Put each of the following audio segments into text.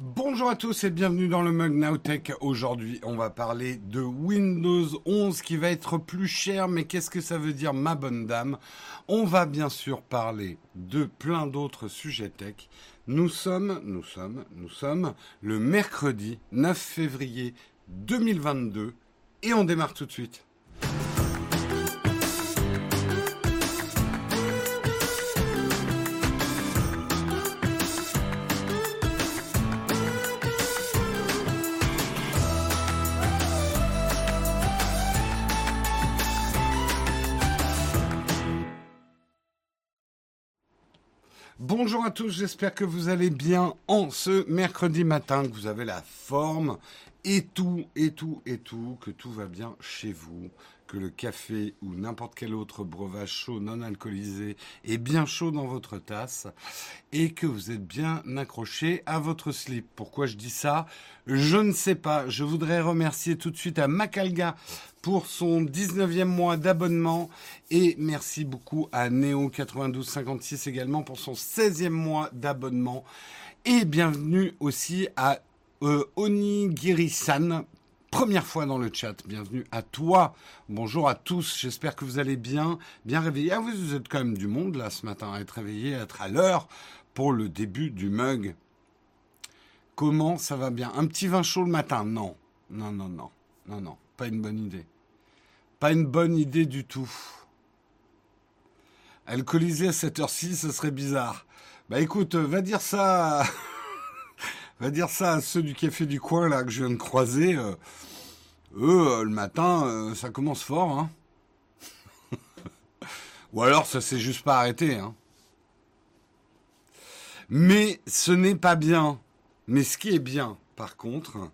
Bonjour à tous et bienvenue dans le Mug Nowtech. Aujourd'hui, on va parler de Windows 11 qui va être plus cher, mais qu'est-ce que ça veut dire, ma bonne dame? On va bien sûr parler de plein d'autres sujets tech. Nous sommes, nous sommes, nous sommes le mercredi 9 février 2022 et on démarre tout de suite. Bonjour à tous, j'espère que vous allez bien en ce mercredi matin, que vous avez la forme et tout, et tout, et tout, que tout va bien chez vous, que le café ou n'importe quel autre breuvage chaud non alcoolisé est bien chaud dans votre tasse et que vous êtes bien accroché à votre slip. Pourquoi je dis ça? Je ne sais pas. Je voudrais remercier tout de suite à Macalga pour son 19e mois d'abonnement et merci beaucoup à Neo9256 également pour son 16e mois d'abonnement et bienvenue aussi à euh, Onigiri-san première fois dans le chat. Bienvenue à toi. Bonjour à tous. J'espère que vous allez bien, bien réveillés. Ah, vous êtes quand même du monde là ce matin, à être réveillé, à être à l'heure pour le début du mug. Comment ça va bien? Un petit vin chaud le matin? Non, non, non, non, non, non. Pas une bonne idée. Pas une bonne idée du tout. Alcoolisé à cette heure-ci, ce serait bizarre. Bah écoute, va dire ça. va dire ça à ceux du café du coin là que je viens de croiser. Euh, eux, euh, le matin, euh, ça commence fort. Hein. Ou alors ça s'est juste pas arrêté. Hein. Mais ce n'est pas bien. Mais ce qui est bien, par contre,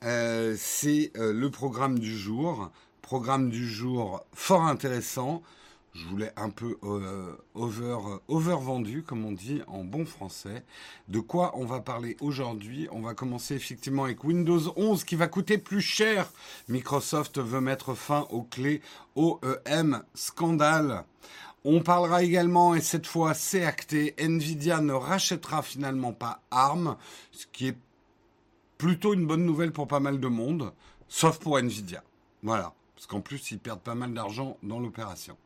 c'est le programme du jour. Programme du jour fort intéressant je voulais un peu euh, over, over vendu, comme on dit en bon français. De quoi on va parler aujourd'hui? On va commencer effectivement avec Windows 11 qui va coûter plus cher. Microsoft veut mettre fin aux clés OEM. Scandale. On parlera également, et cette fois c'est acté, Nvidia ne rachètera finalement pas ARM, ce qui est plutôt une bonne nouvelle pour pas mal de monde, sauf pour Nvidia. Voilà parce qu'en plus ils perdent pas mal d'argent dans l'opération.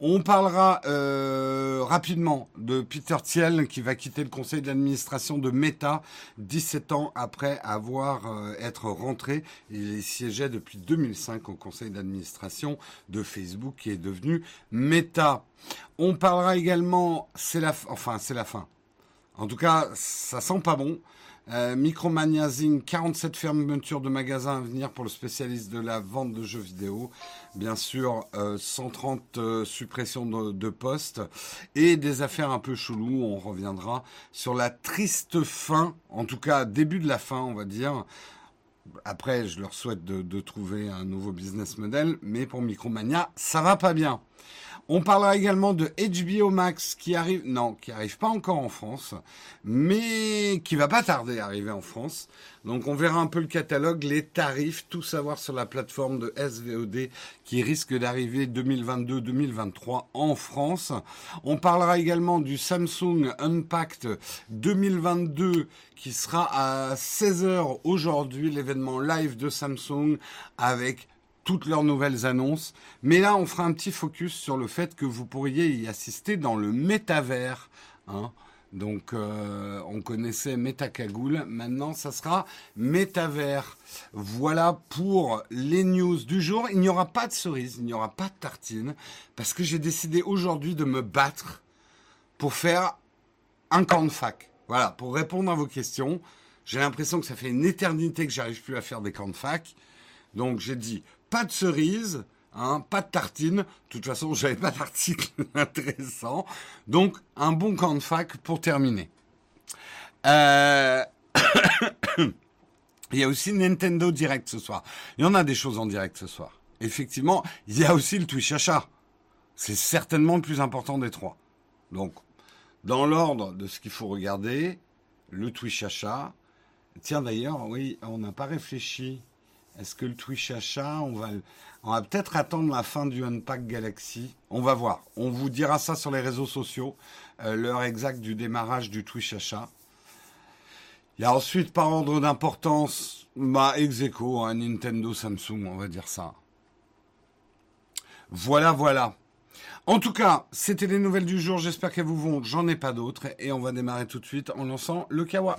On parlera euh, rapidement de Peter Thiel qui va quitter le conseil d'administration de Meta 17 ans après avoir euh, être rentré. Il siégeait depuis 2005 au conseil d'administration de Facebook qui est devenu Meta. On parlera également, c'est la, enfin c'est la fin. En tout cas, ça sent pas bon. Euh, Micromania 47 fermetures de magasins à venir pour le spécialiste de la vente de jeux vidéo. Bien sûr, 130 euh, euh, suppressions de, postes et des affaires un peu chelou. On reviendra sur la triste fin, en tout cas début de la fin, on va dire. Après, je leur souhaite de, de trouver un nouveau business model, mais pour Micromania, ça va pas bien. On parlera également de HBO Max qui arrive, non, qui arrive pas encore en France, mais qui va pas tarder à arriver en France. Donc on verra un peu le catalogue, les tarifs, tout savoir sur la plateforme de SVOD qui risque d'arriver 2022-2023 en France. On parlera également du Samsung Unpacked 2022 qui sera à 16h aujourd'hui, l'événement live de Samsung avec toutes leurs nouvelles annonces. Mais là, on fera un petit focus sur le fait que vous pourriez y assister dans le métavers. Hein. Donc, euh, on connaissait Métacagoule. Maintenant, ça sera métavers. Voilà pour les news du jour. Il n'y aura pas de cerise, il n'y aura pas de tartine, parce que j'ai décidé aujourd'hui de me battre pour faire un camp de fac. Voilà, pour répondre à vos questions. J'ai l'impression que ça fait une éternité que j'arrive plus à faire des camps de fac. Donc j'ai dit, pas de cerise, hein, pas de tartine. De toute façon, j'avais pas d'article intéressant. Donc, un bon camp de fac pour terminer. Euh, il y a aussi Nintendo Direct ce soir. Il y en a des choses en direct ce soir. Effectivement, il y a aussi le Twitch achat. C'est certainement le plus important des trois. Donc, dans l'ordre de ce qu'il faut regarder, le Twitch achat. Tiens d'ailleurs, oui, on n'a pas réfléchi est-ce que le Twitch achat, on va, on va peut-être attendre la fin du Unpack Galaxy. On va voir. On vous dira ça sur les réseaux sociaux, euh, l'heure exacte du démarrage du Twitch achat. Il y a ensuite, par ordre d'importance, bah, ex un Nintendo Samsung, on va dire ça. Voilà, voilà. En tout cas, c'était les nouvelles du jour. J'espère qu'elles vous vont. J'en ai pas d'autres. Et on va démarrer tout de suite en lançant le Kawa.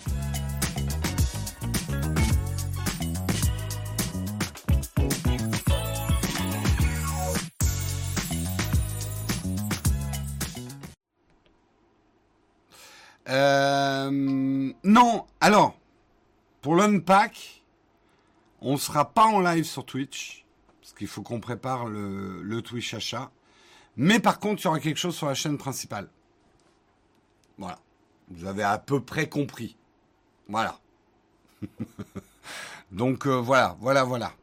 Euh, non, alors, pour l'unpack, on ne sera pas en live sur Twitch, parce qu'il faut qu'on prépare le, Twitch achat. Mais par contre, il y aura quelque chose sur la chaîne principale. Voilà. Vous avez à peu près compris. Voilà. Donc euh, voilà, voilà, voilà.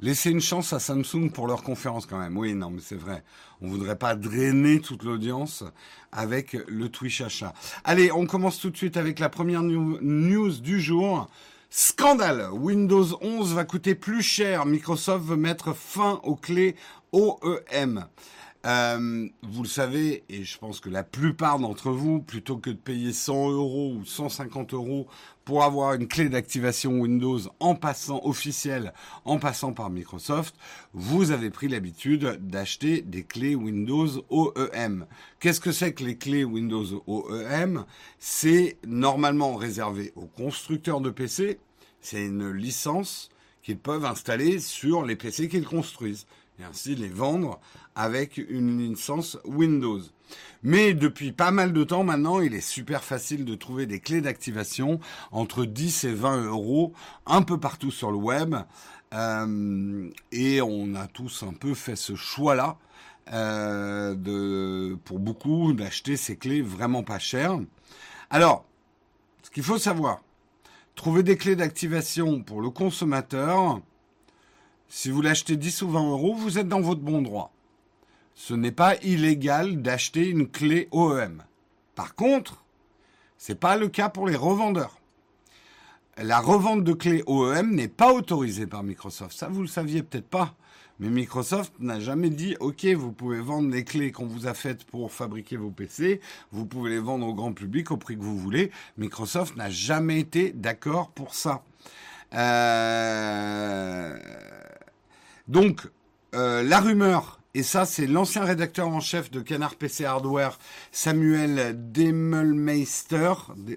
Laissez une chance à Samsung pour leur conférence quand même. Oui, non, mais c'est vrai. On voudrait pas drainer toute l'audience avec le Twitch achat. Allez, on commence tout de suite avec la première news du jour. Scandale Windows 11 va coûter plus cher. Microsoft veut mettre fin aux clés OEM. Euh, vous le savez, et je pense que la plupart d'entre vous, plutôt que de payer 100 euros ou 150 euros pour avoir une clé d'activation Windows en passant officielle, en passant par Microsoft, vous avez pris l'habitude d'acheter des clés Windows OEM. Qu'est-ce que c'est que les clés Windows OEM C'est normalement réservé aux constructeurs de PC. C'est une licence qu'ils peuvent installer sur les PC qu'ils construisent et ainsi les vendre avec une licence Windows. Mais depuis pas mal de temps maintenant, il est super facile de trouver des clés d'activation entre 10 et 20 euros un peu partout sur le web. Euh, et on a tous un peu fait ce choix-là euh, pour beaucoup d'acheter ces clés vraiment pas chères. Alors, ce qu'il faut savoir, trouver des clés d'activation pour le consommateur, si vous l'achetez 10 ou 20 euros, vous êtes dans votre bon droit. Ce n'est pas illégal d'acheter une clé OEM. Par contre, ce n'est pas le cas pour les revendeurs. La revente de clés OEM n'est pas autorisée par Microsoft. Ça, vous le saviez peut-être pas. Mais Microsoft n'a jamais dit, OK, vous pouvez vendre les clés qu'on vous a faites pour fabriquer vos PC, vous pouvez les vendre au grand public au prix que vous voulez. Microsoft n'a jamais été d'accord pour ça. Euh... Donc, euh, la rumeur, et ça c'est l'ancien rédacteur en chef de Canard PC Hardware, Samuel Demelmeister,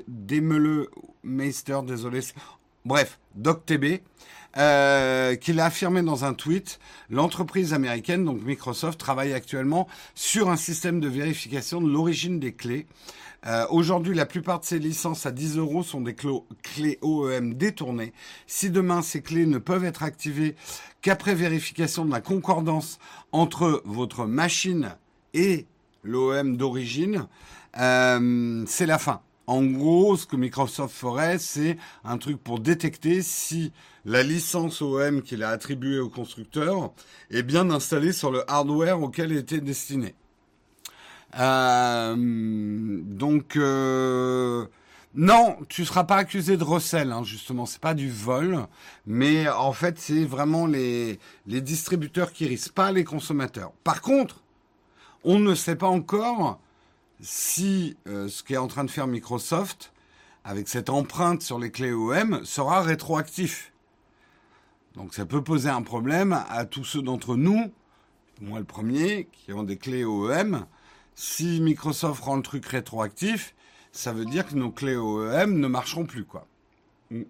Demelmeister, désolé, bref, DocTB, euh, qu'il a affirmé dans un tweet, l'entreprise américaine, donc Microsoft, travaille actuellement sur un système de vérification de l'origine des clés. Euh, Aujourd'hui, la plupart de ces licences à 10 euros sont des clés OEM détournées. Si demain ces clés ne peuvent être activées qu'après vérification de la concordance entre votre machine et l'OEM d'origine, euh, c'est la fin. En gros, ce que Microsoft ferait, c'est un truc pour détecter si la licence OEM qu'il a attribuée au constructeur est bien installée sur le hardware auquel elle était destinée. Euh, donc, euh, non, tu seras pas accusé de recel, hein, justement. C'est pas du vol, mais en fait, c'est vraiment les, les distributeurs qui risquent, pas les consommateurs. Par contre, on ne sait pas encore si euh, ce qu'est en train de faire Microsoft, avec cette empreinte sur les clés OEM, sera rétroactif. Donc ça peut poser un problème à tous ceux d'entre nous, moi le premier, qui ont des clés OEM. Si Microsoft rend le truc rétroactif, ça veut dire que nos clés OEM ne marcheront plus, quoi. Mm.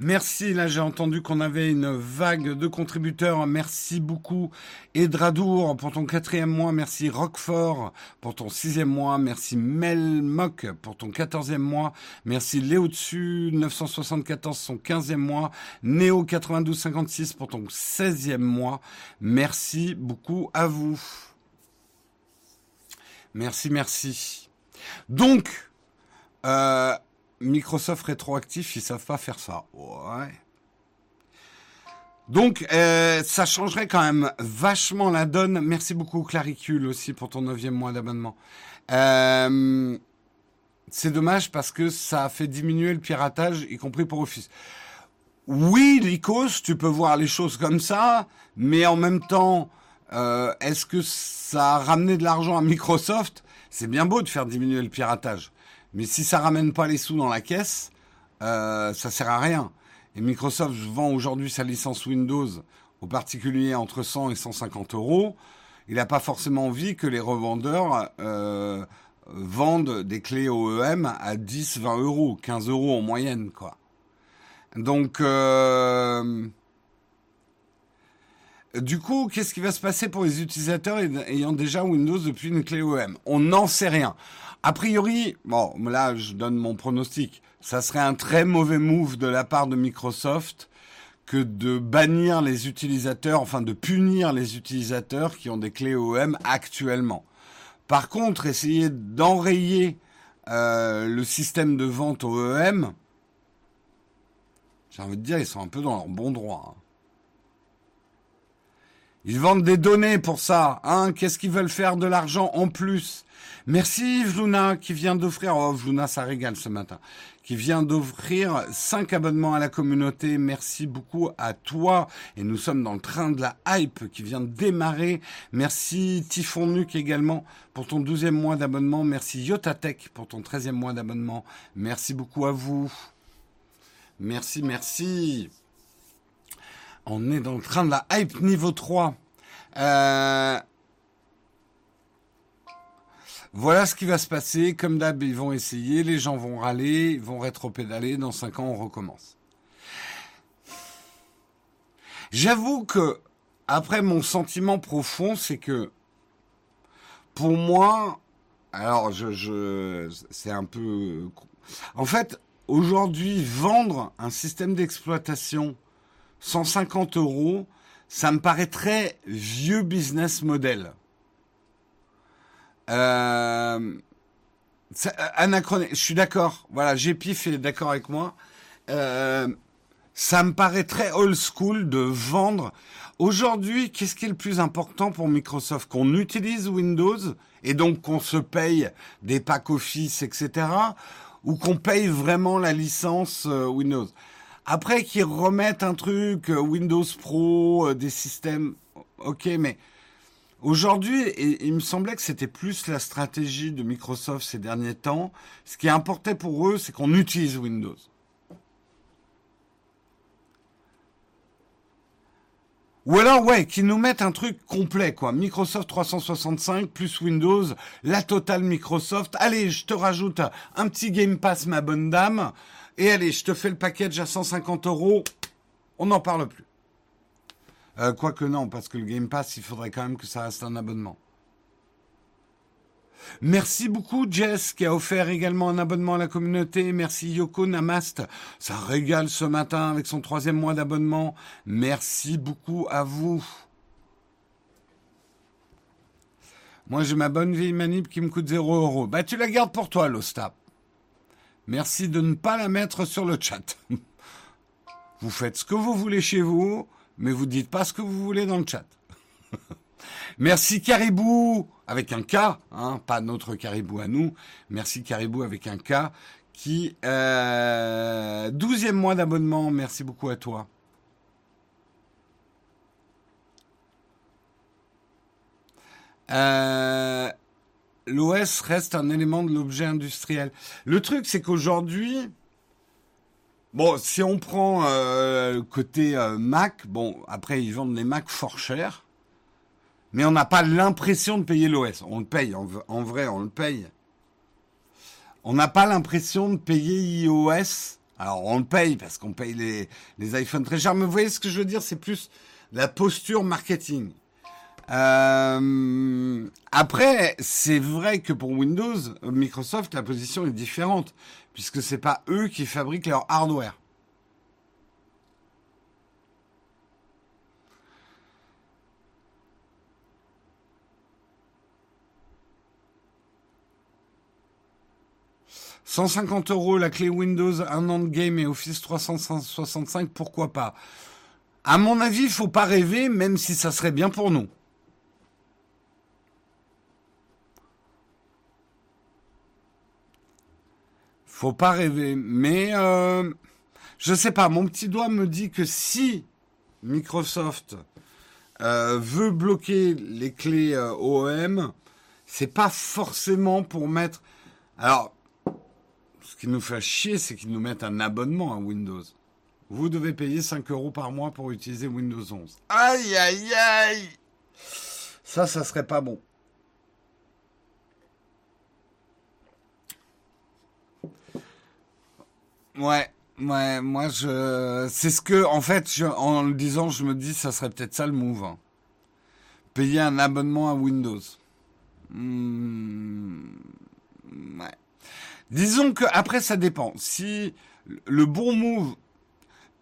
Merci, là j'ai entendu qu'on avait une vague de contributeurs. Merci beaucoup Edradour pour ton quatrième mois. Merci Roquefort pour ton sixième mois. Merci Melmoc pour ton quatorzième mois. Merci Léo Dessus 974 son quinzième mois. Néo 9256 pour ton seizième mois. Merci beaucoup à vous. Merci, merci. Donc, euh, Microsoft rétroactif, ils savent pas faire ça. Ouais. Donc, euh, ça changerait quand même vachement la donne. Merci beaucoup, Claricule, aussi, pour ton neuvième mois d'abonnement. Euh, c'est dommage parce que ça a fait diminuer le piratage, y compris pour Office. Oui, Lycos, tu peux voir les choses comme ça, mais en même temps, euh, est-ce que ça a ramené de l'argent à Microsoft? C'est bien beau de faire diminuer le piratage. Mais si ça ramène pas les sous dans la caisse, euh, ça sert à rien. Et Microsoft vend aujourd'hui sa licence Windows aux particuliers entre 100 et 150 euros. Il n'a pas forcément envie que les revendeurs euh, vendent des clés OEM à 10, 20 euros, 15 euros en moyenne, quoi. Donc, euh, du coup, qu'est-ce qui va se passer pour les utilisateurs ayant déjà Windows depuis une clé OEM On n'en sait rien. A priori, bon, là, je donne mon pronostic. Ça serait un très mauvais move de la part de Microsoft que de bannir les utilisateurs, enfin de punir les utilisateurs qui ont des clés OEM actuellement. Par contre, essayer d'enrayer euh, le système de vente OEM, j'ai envie de dire, ils sont un peu dans leur bon droit. Hein. Ils vendent des données pour ça. Hein Qu'est-ce qu'ils veulent faire de l'argent en plus? Merci Vluna qui vient d'offrir, oh Vluna ça régale ce matin, qui vient d'offrir 5 abonnements à la communauté. Merci beaucoup à toi. Et nous sommes dans le train de la hype qui vient de démarrer. Merci Typhon Nuke également pour ton 12e mois d'abonnement. Merci Yotatech pour ton 13e mois d'abonnement. Merci beaucoup à vous. Merci, merci. On est dans le train de la hype niveau 3. Euh, voilà ce qui va se passer. Comme d'hab, ils vont essayer, les gens vont râler, ils vont rétro-pédaler. Dans 5 ans, on recommence. J'avoue que, après, mon sentiment profond, c'est que, pour moi, alors, je, je c'est un peu. En fait, aujourd'hui, vendre un système d'exploitation 150 euros, ça me paraît très vieux business model. Euh, anachronique. Je suis d'accord. Voilà, est d'accord avec moi. Euh, ça me paraît très old school de vendre. Aujourd'hui, qu'est-ce qui est le plus important pour Microsoft? Qu'on utilise Windows et donc qu'on se paye des packs Office, etc. Ou qu'on paye vraiment la licence euh, Windows? Après qu'ils remettent un truc, euh, Windows Pro, euh, des systèmes, ok, mais aujourd'hui, il me semblait que c'était plus la stratégie de Microsoft ces derniers temps. Ce qui importait pour eux, c'est qu'on utilise Windows. Ou alors, ouais, qu'ils nous mettent un truc complet, quoi. Microsoft 365 plus Windows, la totale Microsoft. Allez, je te rajoute un petit Game Pass, ma bonne dame. Et allez, je te fais le package à 150 euros. On n'en parle plus. Euh, quoique non, parce que le Game Pass, il faudrait quand même que ça reste un abonnement. Merci beaucoup Jess qui a offert également un abonnement à la communauté. Merci Yoko Namast. Ça régale ce matin avec son troisième mois d'abonnement. Merci beaucoup à vous. Moi j'ai ma bonne vieille manip qui me coûte 0 euros. Bah tu la gardes pour toi l'Ostap. Merci de ne pas la mettre sur le chat. Vous faites ce que vous voulez chez vous, mais vous dites pas ce que vous voulez dans le chat. Merci Caribou avec un K, hein, pas notre Caribou à nous. Merci Caribou avec un K qui euh, 12e mois d'abonnement. Merci beaucoup à toi. Euh, l'OS reste un élément de l'objet industriel. Le truc, c'est qu'aujourd'hui, bon, si on prend euh, côté euh, Mac, bon, après ils vendent les Mac fort cher, mais on n'a pas l'impression de payer l'OS. On le paye, en, vrai, on le paye. On n'a pas l'impression de payer iOS. Alors on le paye parce qu'on paye les, les iPhones très chers, mais vous voyez ce que je veux dire, c'est plus la posture marketing. Euh, après, c'est vrai que pour Windows, Microsoft, la position est différente, puisque c'est pas eux qui fabriquent leur hardware. « 150 euros la clé Windows, un an de game et Office 365, pourquoi pas? À mon avis, il faut pas rêver, même si ça serait bien pour nous. Faut pas rêver. Mais euh, je sais pas. Mon petit doigt me dit que si Microsoft euh, veut bloquer les clés euh, OEM, c'est pas forcément pour mettre. Alors, Ce qui nous fait chier, c'est qu'ils nous mettent un abonnement à Windows. Vous devez payer 5 euros par mois pour utiliser Windows 11. Aïe, aïe, aïe Ça, ça serait pas bon. Ouais, ouais, moi je, c'est ce que, en fait, en le disant, je me dis, ça serait peut-être ça le move. Hein. Payer un abonnement à Windows. Hmm, ouais. Disons que après ça dépend. Si le bon move,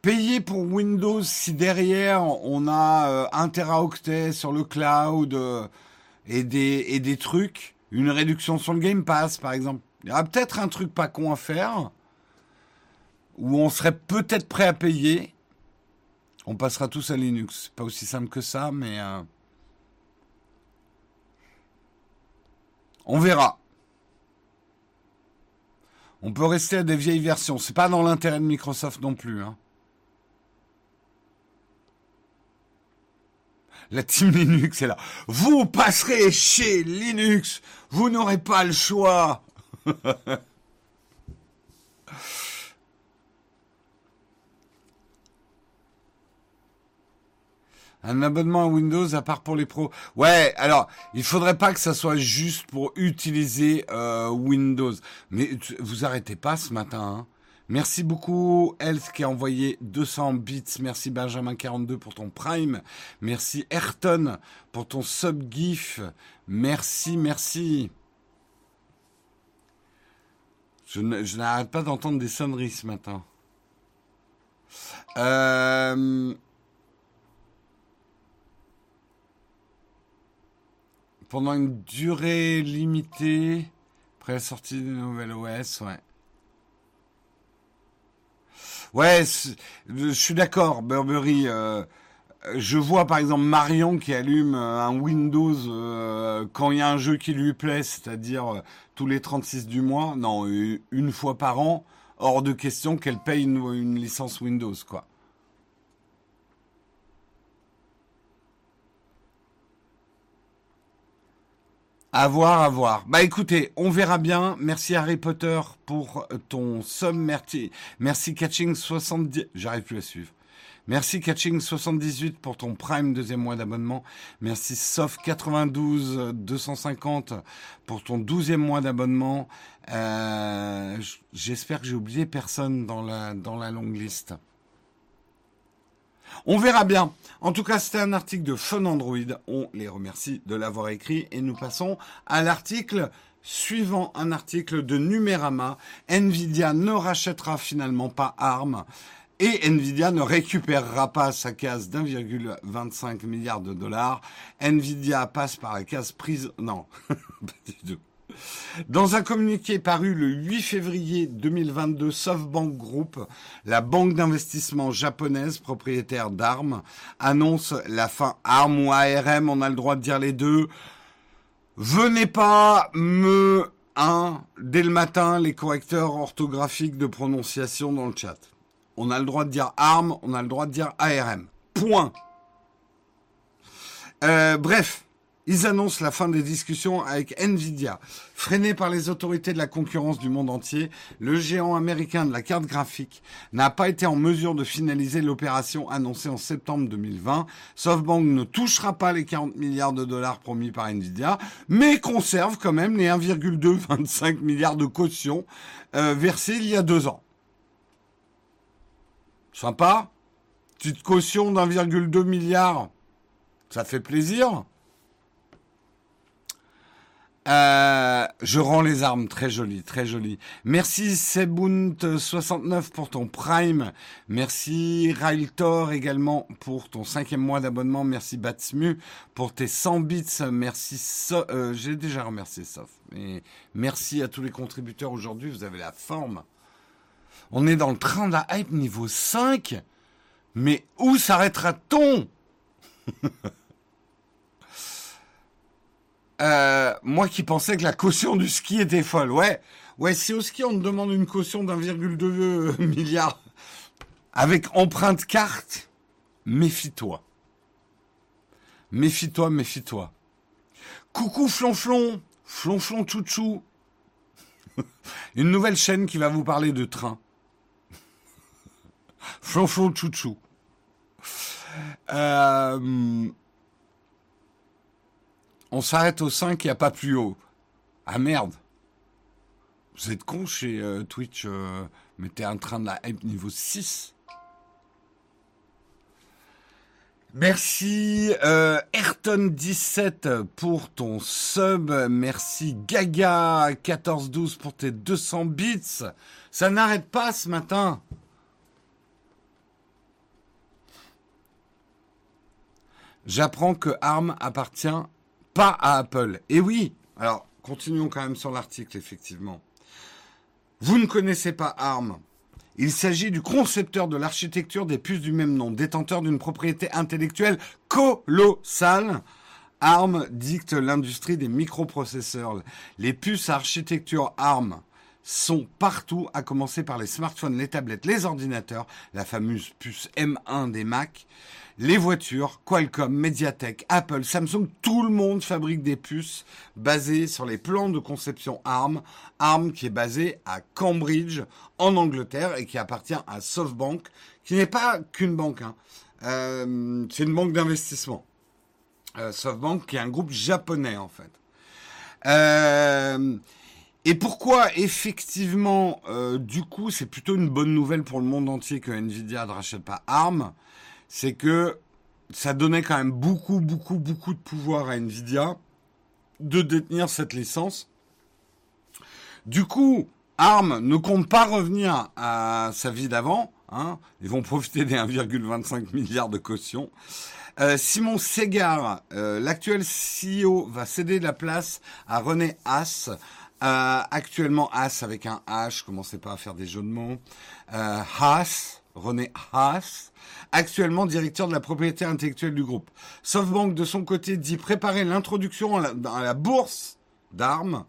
payer pour Windows, si derrière on a euh, un teraoctet sur le cloud euh, et des et des trucs, une réduction sur le Game Pass par exemple, il y aura peut-être un truc pas con à faire où on serait peut-être prêt à payer. On passera tous à Linux. C'est pas aussi simple que ça, mais euh, on verra. On peut rester à des vieilles versions. C'est pas dans l'intérêt de Microsoft non plus. Hein. La team Linux est là. Vous passerez chez Linux. Vous n'aurez pas le choix. Un abonnement à Windows à part pour les pros. Ouais, alors il faudrait pas que ça soit juste pour utiliser euh, Windows. Mais vous arrêtez pas ce matin. Hein. Merci beaucoup Health qui a envoyé 200 bits. Merci Benjamin 42 pour ton Prime. Merci Ayrton pour ton sub gif. Merci, merci. Je n'arrête pas d'entendre des sonneries ce matin. Euh, pendant une durée limitée, après la sortie de nouvelle OS, ouais. Ouais, je suis d'accord, Burberry. Euh, je vois par exemple Marion qui allume euh, un Windows euh, quand il y a un jeu qui lui plaît, c'est-à-dire tous les 36 du mois. Non, une fois par an, hors de question qu'elle paye une licence Windows, quoi. À voir, à voir. Bah écoutez, on verra bien. Merci Harry Potter pour ton somme. Merci, merci Catching 70. J'arrive plus à suivre. Merci Catching 78 pour ton Prime deuxième mois d'abonnement. Merci Sof 92 250 pour ton douzième mois d'abonnement. Euh, J'espère que j'ai oublié personne dans la dans la longue liste. On verra bien. En tout cas, c'était un article de Fun Android. On les remercie de l'avoir écrit et nous passons à l'article suivant, un article de Numérama. Nvidia ne rachètera finalement pas ARM. Et Nvidia ne récupérera pas sa case d'1,25 milliard de dollars. Nvidia passe par la case prise. Non, pas du tout. Dans un communiqué paru le 8 février 2022, SoftBank Group, la banque d'investissement japonaise propriétaire d'armes, annonce la fin ARM ou ARM, on a le droit de dire les deux. Venez pas me, hein, dès le matin, les correcteurs orthographiques de prononciation dans le chat. On a le droit de dire ARM, on a le droit de dire ARM. Point. Euh, bref, ils annoncent la fin des discussions avec Nvidia. Freiné par les autorités de la concurrence du monde entier, le géant américain de la carte graphique n'a pas été en mesure de finaliser l'opération annoncée en septembre 2020. SoftBank ne touchera pas les 40 milliards de dollars promis par Nvidia, mais conserve quand même les 1,225 milliards de caution euh, versés il y a deux ans. Sympa Petite caution d'1,2 milliard. Ça fait plaisir euh, je rends les armes, très joli, très joli. Merci Sebunt69 pour ton Prime. Merci Railtor également pour ton cinquième mois d'abonnement. Merci Batsmu pour tes 100 bits. Merci euh, J'ai déjà remercié Sof. Merci à tous les contributeurs aujourd'hui. Vous avez la forme. On est dans le train de la hype niveau 5. Mais où s'arrêtera-t-on? Euh, moi qui pensais que la caution du ski était folle. Ouais, ouais, si au ski on te demande une caution d'1,2 milliard avec empreinte carte, méfie-toi. Méfie-toi, méfie-toi. Coucou flonflon, flonflon chouchou. Une nouvelle chaîne qui va vous parler de train. Flonflon chouchou. Euh, on s'arrête au 5, il n'y a pas plus haut. Ah merde. Vous êtes con chez euh, Twitch, euh, mettez un train de la hype niveau 6. Merci euh, Ayrton17 pour ton sub. Merci Gaga1412 pour tes 200 bits. Ça n'arrête pas ce matin. J'apprends que ARM appartient pas à Apple. Et oui, alors continuons quand même sur l'article, effectivement. Vous ne connaissez pas ARM. Il s'agit du concepteur de l'architecture des puces du même nom, détenteur d'une propriété intellectuelle colossale. ARM dicte l'industrie des microprocesseurs. Les puces architecture ARM sont partout, à commencer par les smartphones, les tablettes, les ordinateurs, la fameuse puce M1 des Mac, les voitures, Qualcomm, Mediatek, Apple, Samsung, tout le monde fabrique des puces basées sur les plans de conception ARM. ARM qui est basé à Cambridge, en Angleterre, et qui appartient à SoftBank, qui n'est pas qu'une banque. Hein. Euh, c'est une banque d'investissement. Euh, SoftBank qui est un groupe japonais en fait. Euh, et pourquoi effectivement, du coup, c'est plutôt une bonne nouvelle pour le monde entier que Nvidia ne rachète pas ARM c'est que ça donnait quand même beaucoup, beaucoup, beaucoup de pouvoir à Nvidia de détenir cette licence. Du coup, ARM ne compte pas revenir à sa vie d'avant. Hein. Ils vont profiter des 1,25 milliards de caution. Euh, Simon Segar, euh, l'actuel CEO, va céder la place à René Haas. Euh, actuellement Haas avec un H, commencez pas à faire des jeux mots. Haas, René Haas, actuellement directeur de la propriété intellectuelle du groupe. SoftBank, de son côté, dit préparer l'introduction à, la bourse d'armes.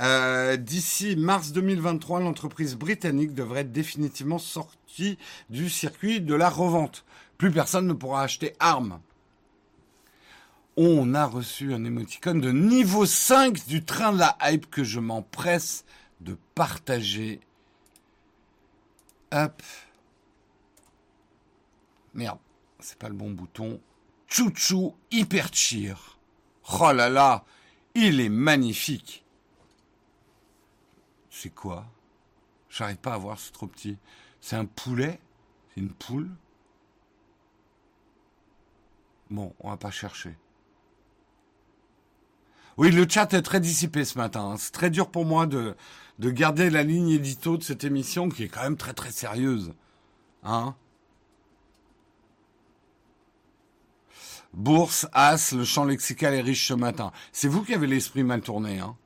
Euh, d'ici mars 2023, l'entreprise britannique devrait être définitivement sortie du circuit de la revente. Plus personne ne pourra acheter armes. On a reçu un émoticône de niveau 5 du train de la hype que je m'empresse de partager. Hop. Merde, c'est pas le bon bouton. Chouchou Hyper Cheer. Oh là là, il est magnifique. C'est quoi? J'arrive pas à voir, c'est trop petit. C'est un poulet? C'est une poule? Bon, on va pas chercher. Oui, le chat est très dissipé ce matin. Hein. C'est très dur pour moi de, de garder la ligne édito de cette émission qui est quand même très très sérieuse. Hein Bourse, As, le champ lexical est riche ce matin. C'est vous qui avez l'esprit mal tourné, hein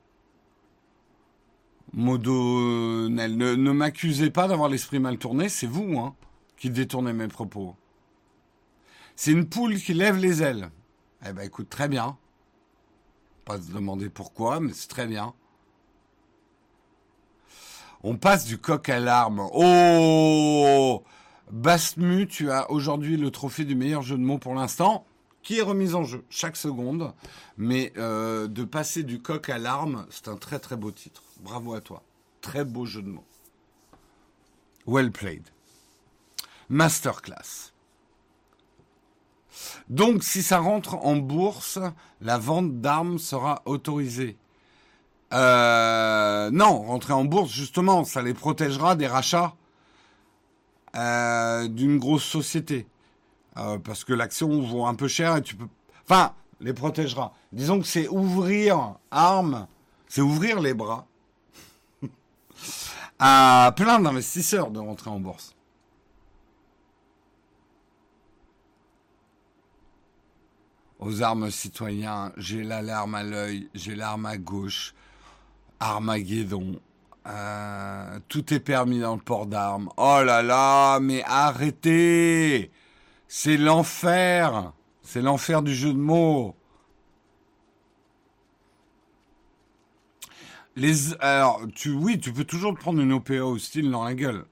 Modo, ne, ne m'accusez pas d'avoir l'esprit mal tourné, c'est vous, hein, qui détournez mes propos. C'est une poule qui lève les ailes. Eh ben, écoute, très bien. Pas se demander pourquoi, mais c'est très bien. On passe du coq à l'arme. Oh Basmu, tu as aujourd'hui le trophée du meilleur jeu de mots pour l'instant qui est remise en jeu chaque seconde. Mais euh, de passer du coq à l'arme, c'est un très très beau titre. Bravo à toi. Très beau jeu de mots. Well played. Masterclass. Donc, si ça rentre en bourse, la vente d'armes sera autorisée. Euh, non, rentrer en bourse, justement, ça les protégera des rachats euh, d'une grosse société. Euh, parce que l'action vaut un peu cher et tu peux... Enfin, les protégera. Disons que c'est ouvrir armes, c'est ouvrir les bras à plein d'investisseurs de rentrer en bourse. Aux armes citoyens, j'ai l'alarme à l'œil, j'ai l'arme à gauche, Armageddon. Euh, tout est permis dans le port d'armes. Oh là là, mais arrêtez c'est l'enfer. C'est l'enfer du jeu de mots. Les, alors, tu, oui, tu peux toujours te prendre une OPA hostile dans la gueule.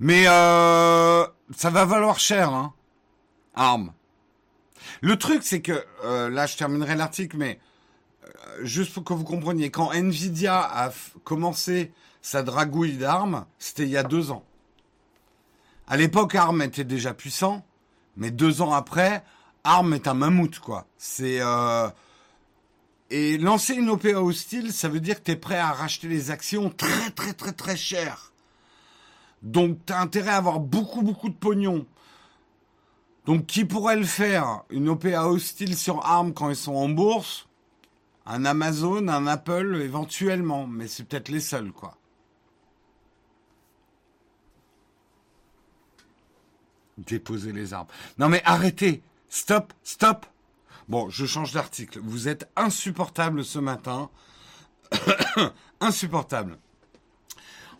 Mais euh, ça va valoir cher, hein. Arme. Le truc, c'est que, euh, là, je terminerai l'article, mais juste pour que vous compreniez, quand Nvidia a commencé sa dragouille d'armes, c'était il y a deux ans. À l'époque, ARM était déjà puissant, mais deux ans après, ARM est un mammouth, quoi. C'est euh... et lancer une OPA hostile, ça veut dire que tu es prêt à racheter les actions très très très très cher. Donc tu as intérêt à avoir beaucoup beaucoup de pognon. Donc qui pourrait le faire? Une OPA hostile sur ARM quand ils sont en bourse? Un Amazon, un Apple éventuellement, mais c'est peut-être les seuls, quoi. déposer les arbres. Non mais arrêtez, stop, stop. Bon, je change d'article. Vous êtes insupportable ce matin. insupportable.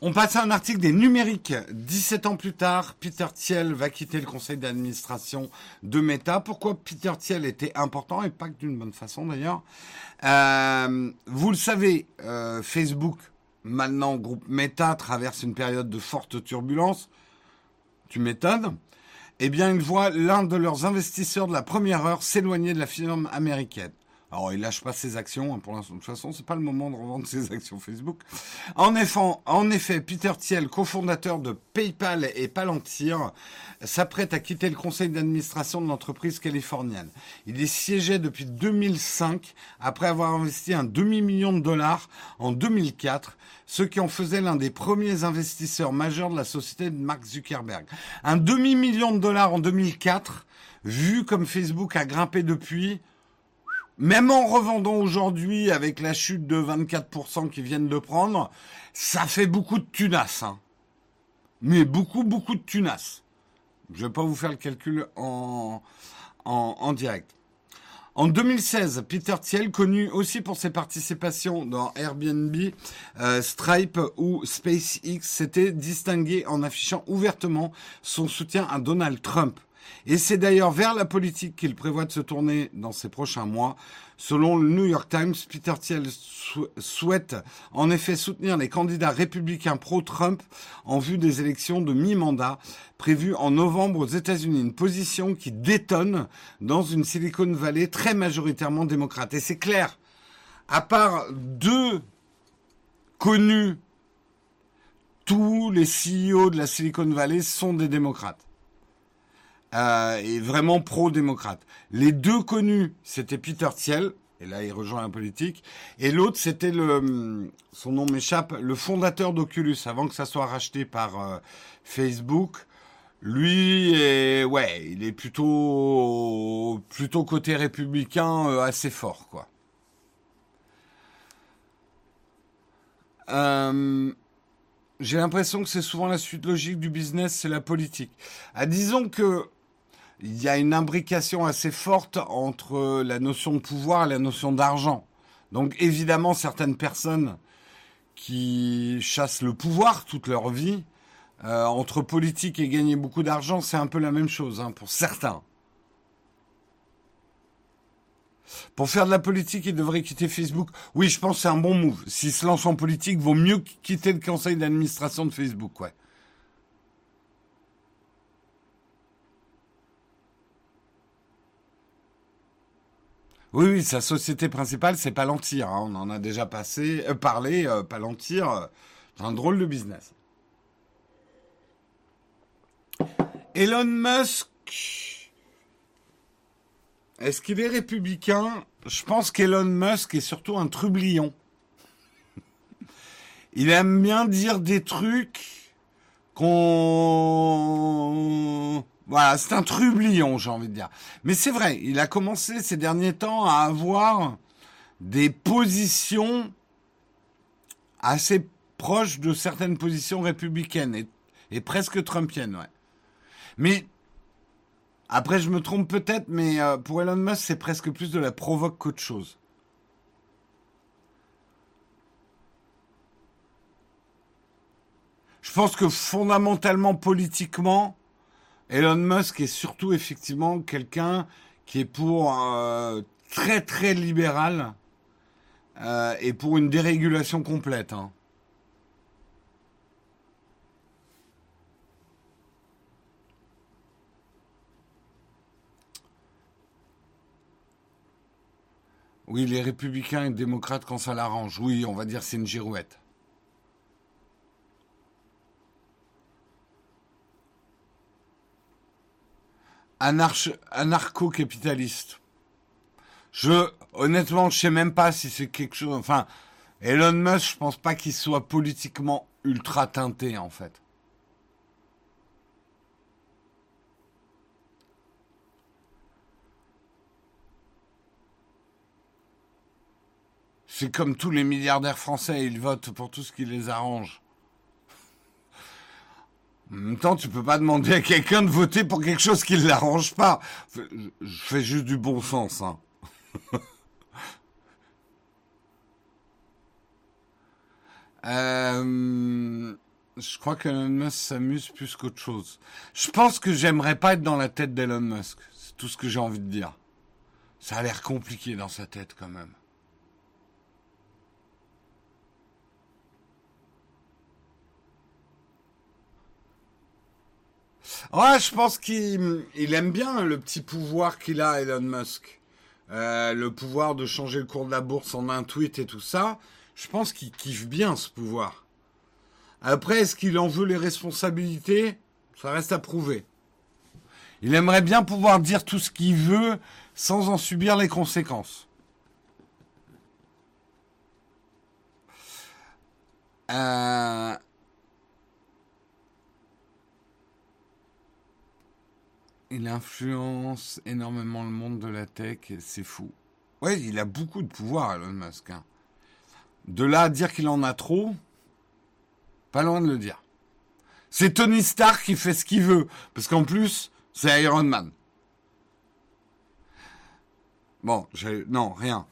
On passe à un article des numériques. 17 ans plus tard, Peter Thiel va quitter le conseil d'administration de Meta. Pourquoi Peter Thiel était important et pas que d'une bonne façon d'ailleurs euh, Vous le savez, euh, Facebook, maintenant groupe Meta, traverse une période de forte turbulence. Tu m'étonnes eh bien, ils voient l'un de leurs investisseurs de la première heure s'éloigner de la firme américaine. Alors, il lâche pas ses actions, hein, pour l'instant. De toute façon, c'est pas le moment de revendre ses actions Facebook. En effet, en effet Peter Thiel, cofondateur de PayPal et Palantir, s'apprête à quitter le conseil d'administration de l'entreprise californienne. Il est siégé depuis 2005, après avoir investi un demi-million de dollars en 2004, ce qui en faisait l'un des premiers investisseurs majeurs de la société de Mark Zuckerberg. Un demi-million de dollars en 2004, vu comme Facebook a grimpé depuis, même en revendant aujourd'hui avec la chute de 24% qu'ils viennent de prendre, ça fait beaucoup de tunas. Hein. Mais beaucoup, beaucoup de tunas. Je ne vais pas vous faire le calcul en, en, direct. En 2016, Peter Thiel, connu aussi pour ses participations dans Airbnb, euh, Stripe ou SpaceX, s'était distingué en affichant ouvertement son soutien à Donald Trump. Et c'est d'ailleurs vers la politique qu'il prévoit de se tourner dans ces prochains mois. Selon le New York Times, Peter Thiel souhaite en effet soutenir les candidats républicains pro-Trump en vue des élections de mi-mandat prévues en novembre aux États-Unis. Une position qui détonne dans une Silicon Valley très majoritairement démocrate. Et c'est clair, à part deux connus, tous les CEO de la Silicon Valley sont des démocrates euh, et vraiment pro-démocrate. Les deux connus, c'était Peter Thiel, et là il rejoint la politique, et l'autre c'était le, son nom m'échappe, le fondateur d'Oculus, avant que ça soit racheté par euh, Facebook. Lui, ouais, il est plutôt, plutôt côté républicain, euh, assez fort, quoi. Euh, j'ai l'impression que c'est souvent la suite logique du business, c'est la politique. Ah, disons que il y a une imbrication assez forte entre la notion de pouvoir et la notion d'argent. Donc évidemment, certaines personnes qui chassent le pouvoir toute leur vie, euh, entre politique et gagner beaucoup d'argent, c'est un peu la même chose hein, pour certains. Pour faire de la politique, il devrait quitter Facebook. Oui, je pense que c'est un bon move. S'il se lance en politique, vaut mieux quitter le conseil d'administration de Facebook, ouais. Oui, oui, sa société principale, c'est Palantir. Hein. On en a déjà passé, euh, parlé. Euh, Palantir, euh, un drôle de business. Elon Musk, est-ce qu'il est républicain? Je pense qu'Elon Musk est surtout un trublion. Il aime bien dire des trucs qu'on voilà, c'est un trublion, j'ai envie de dire. Mais c'est vrai, il a commencé ces derniers temps à avoir des positions assez proches de certaines positions républicaines et, presque trumpiennes, ouais. Mais après, je me trompe peut-être, mais euh, pour Elon Musk, c'est presque plus de la provoque qu'autre chose. Je pense que fondamentalement, politiquement, Elon Musk est surtout effectivement quelqu'un qui est pour euh, très très libéral euh, et pour une dérégulation complète. Hein. Oui, les républicains et démocrates quand ça l'arrange. Oui, on va dire c'est une girouette. Anarcho-capitaliste. Je, honnêtement, je sais même pas si c'est quelque chose. Enfin, Elon Musk, je pense pas qu'il soit politiquement ultra teinté, en fait. C'est comme tous les milliardaires français, ils votent pour tout ce qui les arrange. En même temps, tu peux pas demander à quelqu'un de voter pour quelque chose qui ne l'arrange pas. Je fais juste du bon sens. Hein. Euh, je crois qu'Elon Musk s'amuse plus qu'autre chose. Je pense que j'aimerais pas être dans la tête d'Elon Musk. C'est tout ce que j'ai envie de dire. Ça a l'air compliqué dans sa tête quand même. Ouais, je pense qu'il aime bien le petit pouvoir qu'il a, Elon Musk. Euh, le pouvoir de changer le cours de la bourse en un tweet et tout ça. Je pense qu'il kiffe bien ce pouvoir. Après, est-ce qu'il en veut les responsabilités? Ça reste à prouver. Il aimerait bien pouvoir dire tout ce qu'il veut sans en subir les conséquences. Euh, il influence énormément le monde de la tech, c'est fou. Ouais, il a beaucoup de pouvoir, Elon Musk. Hein. De là à dire qu'il en a trop, pas loin de le dire. C'est Tony Stark qui fait ce qu'il veut, parce qu'en plus, c'est Iron Man. Bon, non, rien.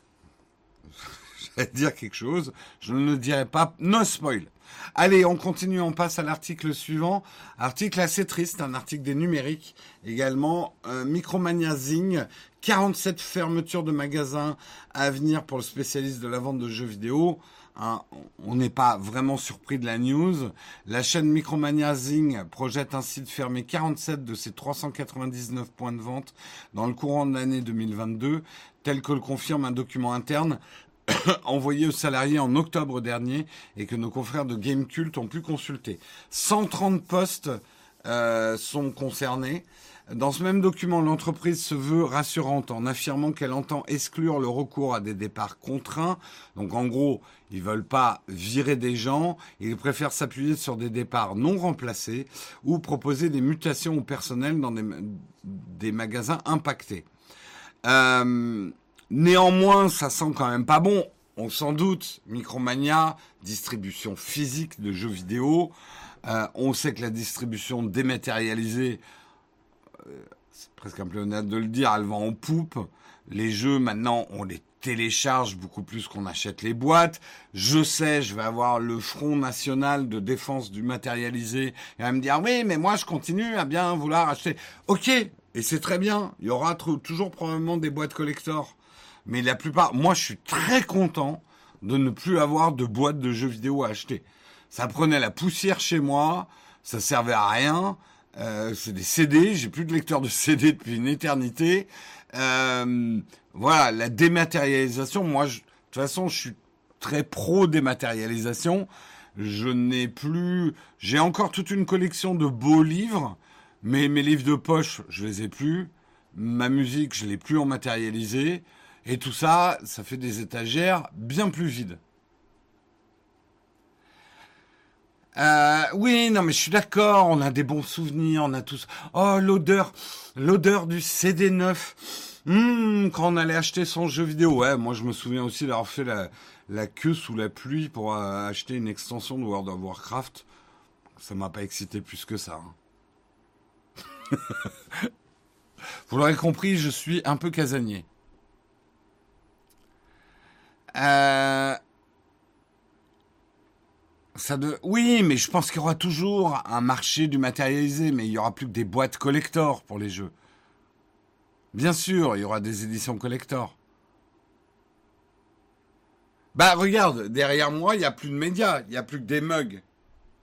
J'allais dire quelque chose, je ne le dirai pas. No spoil. Allez, on continue, on passe à l'article suivant. Article assez triste, un article des numériques également. Euh, Micromania Zing, 47 fermetures de magasins à venir pour le spécialiste de la vente de jeux vidéo. Hein, on n'est pas vraiment surpris de la news. La chaîne Micromania Zing projette ainsi de fermer 47 de ses 399 points de vente dans le courant de l'année 2022, tel que le confirme un document interne envoyé aux salariés en octobre dernier et que nos confrères de Game Cult ont pu consulter. 130 postes euh, sont concernés. Dans ce même document, l'entreprise se veut rassurante en affirmant qu'elle entend exclure le recours à des départs contraints. Donc en gros, ils veulent pas virer des gens, ils préfèrent s'appuyer sur des départs non remplacés ou proposer des mutations au personnel dans des, des magasins impactés. Euh, Néanmoins, ça sent quand même pas bon. On s'en doute, Micromania, distribution physique de jeux vidéo. Euh, on sait que la distribution dématérialisée, euh, c'est presque un honnête de le dire, elle vend en poupe. Les jeux, maintenant, on les télécharge beaucoup plus qu'on achète les boîtes. Je sais, je vais avoir le Front National de Défense du matérialisé et à me dire, oui, mais moi, je continue à bien vouloir acheter. Ok, et c'est très bien. Il y aura toujours probablement des boîtes collector mais la plupart, moi je suis très content de ne plus avoir de boîte de jeux vidéo à acheter. Ça prenait la poussière chez moi, ça servait à rien. Euh, c'est des CD, j'ai plus de lecteur de CD depuis une éternité. Euh, voilà, la dématérialisation, moi, de toute façon, je suis très pro dématérialisation. Je n'ai plus, j'ai encore toute une collection de beaux livres, mais mes livres de poche, je les ai plus. Ma musique, je l'ai plus en matérialisé. Et tout ça, ça fait des étagères bien plus vides. Euh, oui, non, mais je suis d'accord. On a des bons souvenirs. On a tous. Oh, l'odeur, l'odeur du CD neuf. Hmm, quand on allait acheter son jeu vidéo. Ouais, moi je me souviens aussi d'avoir fait la, queue sous la pluie pour euh, acheter une extension de World of Warcraft. Ça m'a pas excité plus que ça. Hein. Vous l'aurez compris, je suis un peu casanier. Euh, ça. Oui, mais je pense qu'il y aura toujours un marché du matérialisé, mais il y aura plus que des boîtes collector pour les jeux. Bien sûr, il y aura des éditions collector. Bah regarde, derrière moi, il n'y a plus de médias, il n'y a plus que des mugs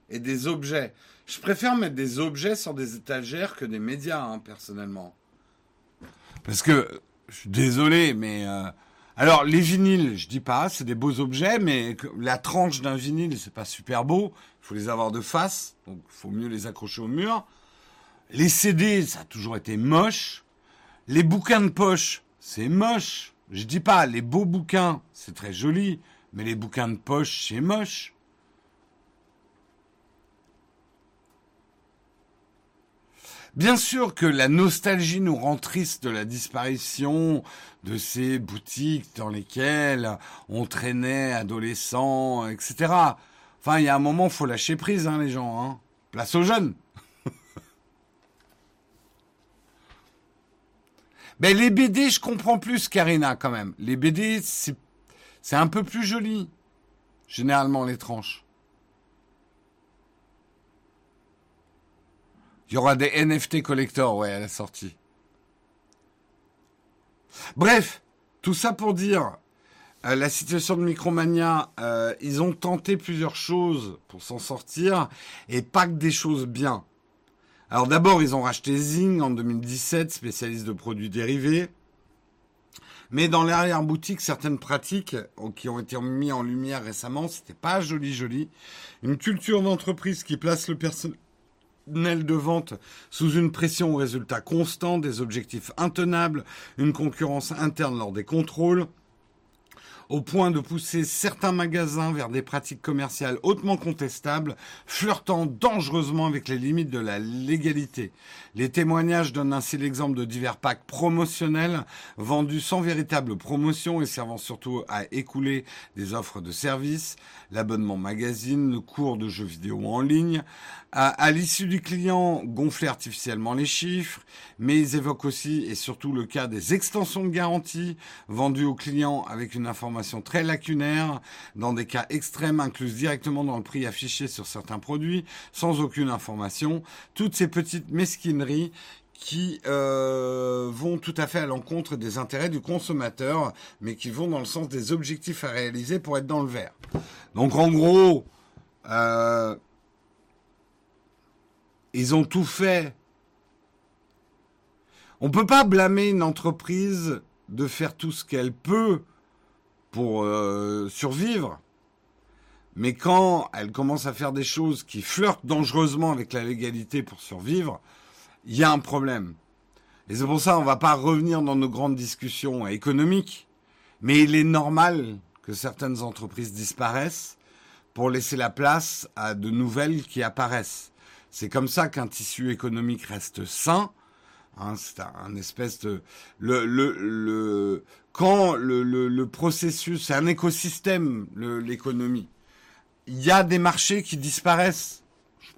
et des objets. Je préfère mettre des objets sur des étagères que des médias, hein, personnellement. Parce que, je suis désolé, mais... Euh, Alors les vinyles, je dis pas, c'est des beaux objets, mais la tranche d'un vinyle, c'est pas super beau. Il faut les avoir de face, donc il faut mieux les accrocher au mur. Les CD, ça a toujours été moche. Les bouquins de poche, c'est moche. Je dis pas, les beaux bouquins, c'est très joli, mais les bouquins de poche, c'est moche. Bien sûr que la nostalgie nous rend triste de la disparition de ces boutiques dans lesquelles on traînait adolescents, etc. Enfin, il y a un moment, faut lâcher prise, hein, les gens. Hein. Place aux jeunes. Mais les BD, je comprends plus, Karina, quand même. Les BD, c'est un peu plus joli, généralement, les tranches. Il y aura des NFT collector, ouais, à la sortie. Bref, tout ça pour dire, euh, la situation de Micromania, euh, ils ont tenté plusieurs choses pour s'en sortir, et pas que des choses bien. Alors d'abord, ils ont racheté Zing en 2017, spécialiste de produits dérivés. Mais dans l'arrière-boutique, certaines pratiques qui ont été mises en lumière récemment, c'était pas joli joli. Une culture d'entreprise qui place le personnel de vente sous une pression aux résultats constants, des objectifs intenables, une concurrence interne lors des contrôles, au point de pousser certains magasins vers des pratiques commerciales hautement contestables, flirtant dangereusement avec les limites de la légalité. Les témoignages donnent ainsi l'exemple de divers packs promotionnels vendus sans véritable promotion et servant surtout à écouler des offres de services, l'abonnement magazine, le cours de jeux vidéo en ligne. À, l'issue du client, gonfler artificiellement les chiffres, mais ils évoquent aussi et surtout le cas des extensions de garantie vendues aux clients avec une information très lacunaire, dans des cas extrêmes incluses directement dans le prix affiché sur certains produits, sans aucune information. Toutes ces petites mesquineries qui euh, vont tout à fait à l'encontre des intérêts du consommateur, mais qui vont dans le sens des objectifs à réaliser pour être dans le vert. Donc en gros, euh, ils ont tout fait. On peut pas blâmer une entreprise de faire tout ce qu'elle peut pour euh, survivre. Mais quand elle commence à faire des choses qui flirtent dangereusement avec la légalité pour survivre, il y a un problème. Et c'est pour ça qu'on ne va pas revenir dans nos grandes discussions économiques, mais il est normal que certaines entreprises disparaissent pour laisser la place à de nouvelles qui apparaissent. C'est comme ça qu'un tissu économique reste sain. Hein, c'est un, espèce de le le, le quand le, processus c'est un écosystème l'économie. Il y a des marchés qui disparaissent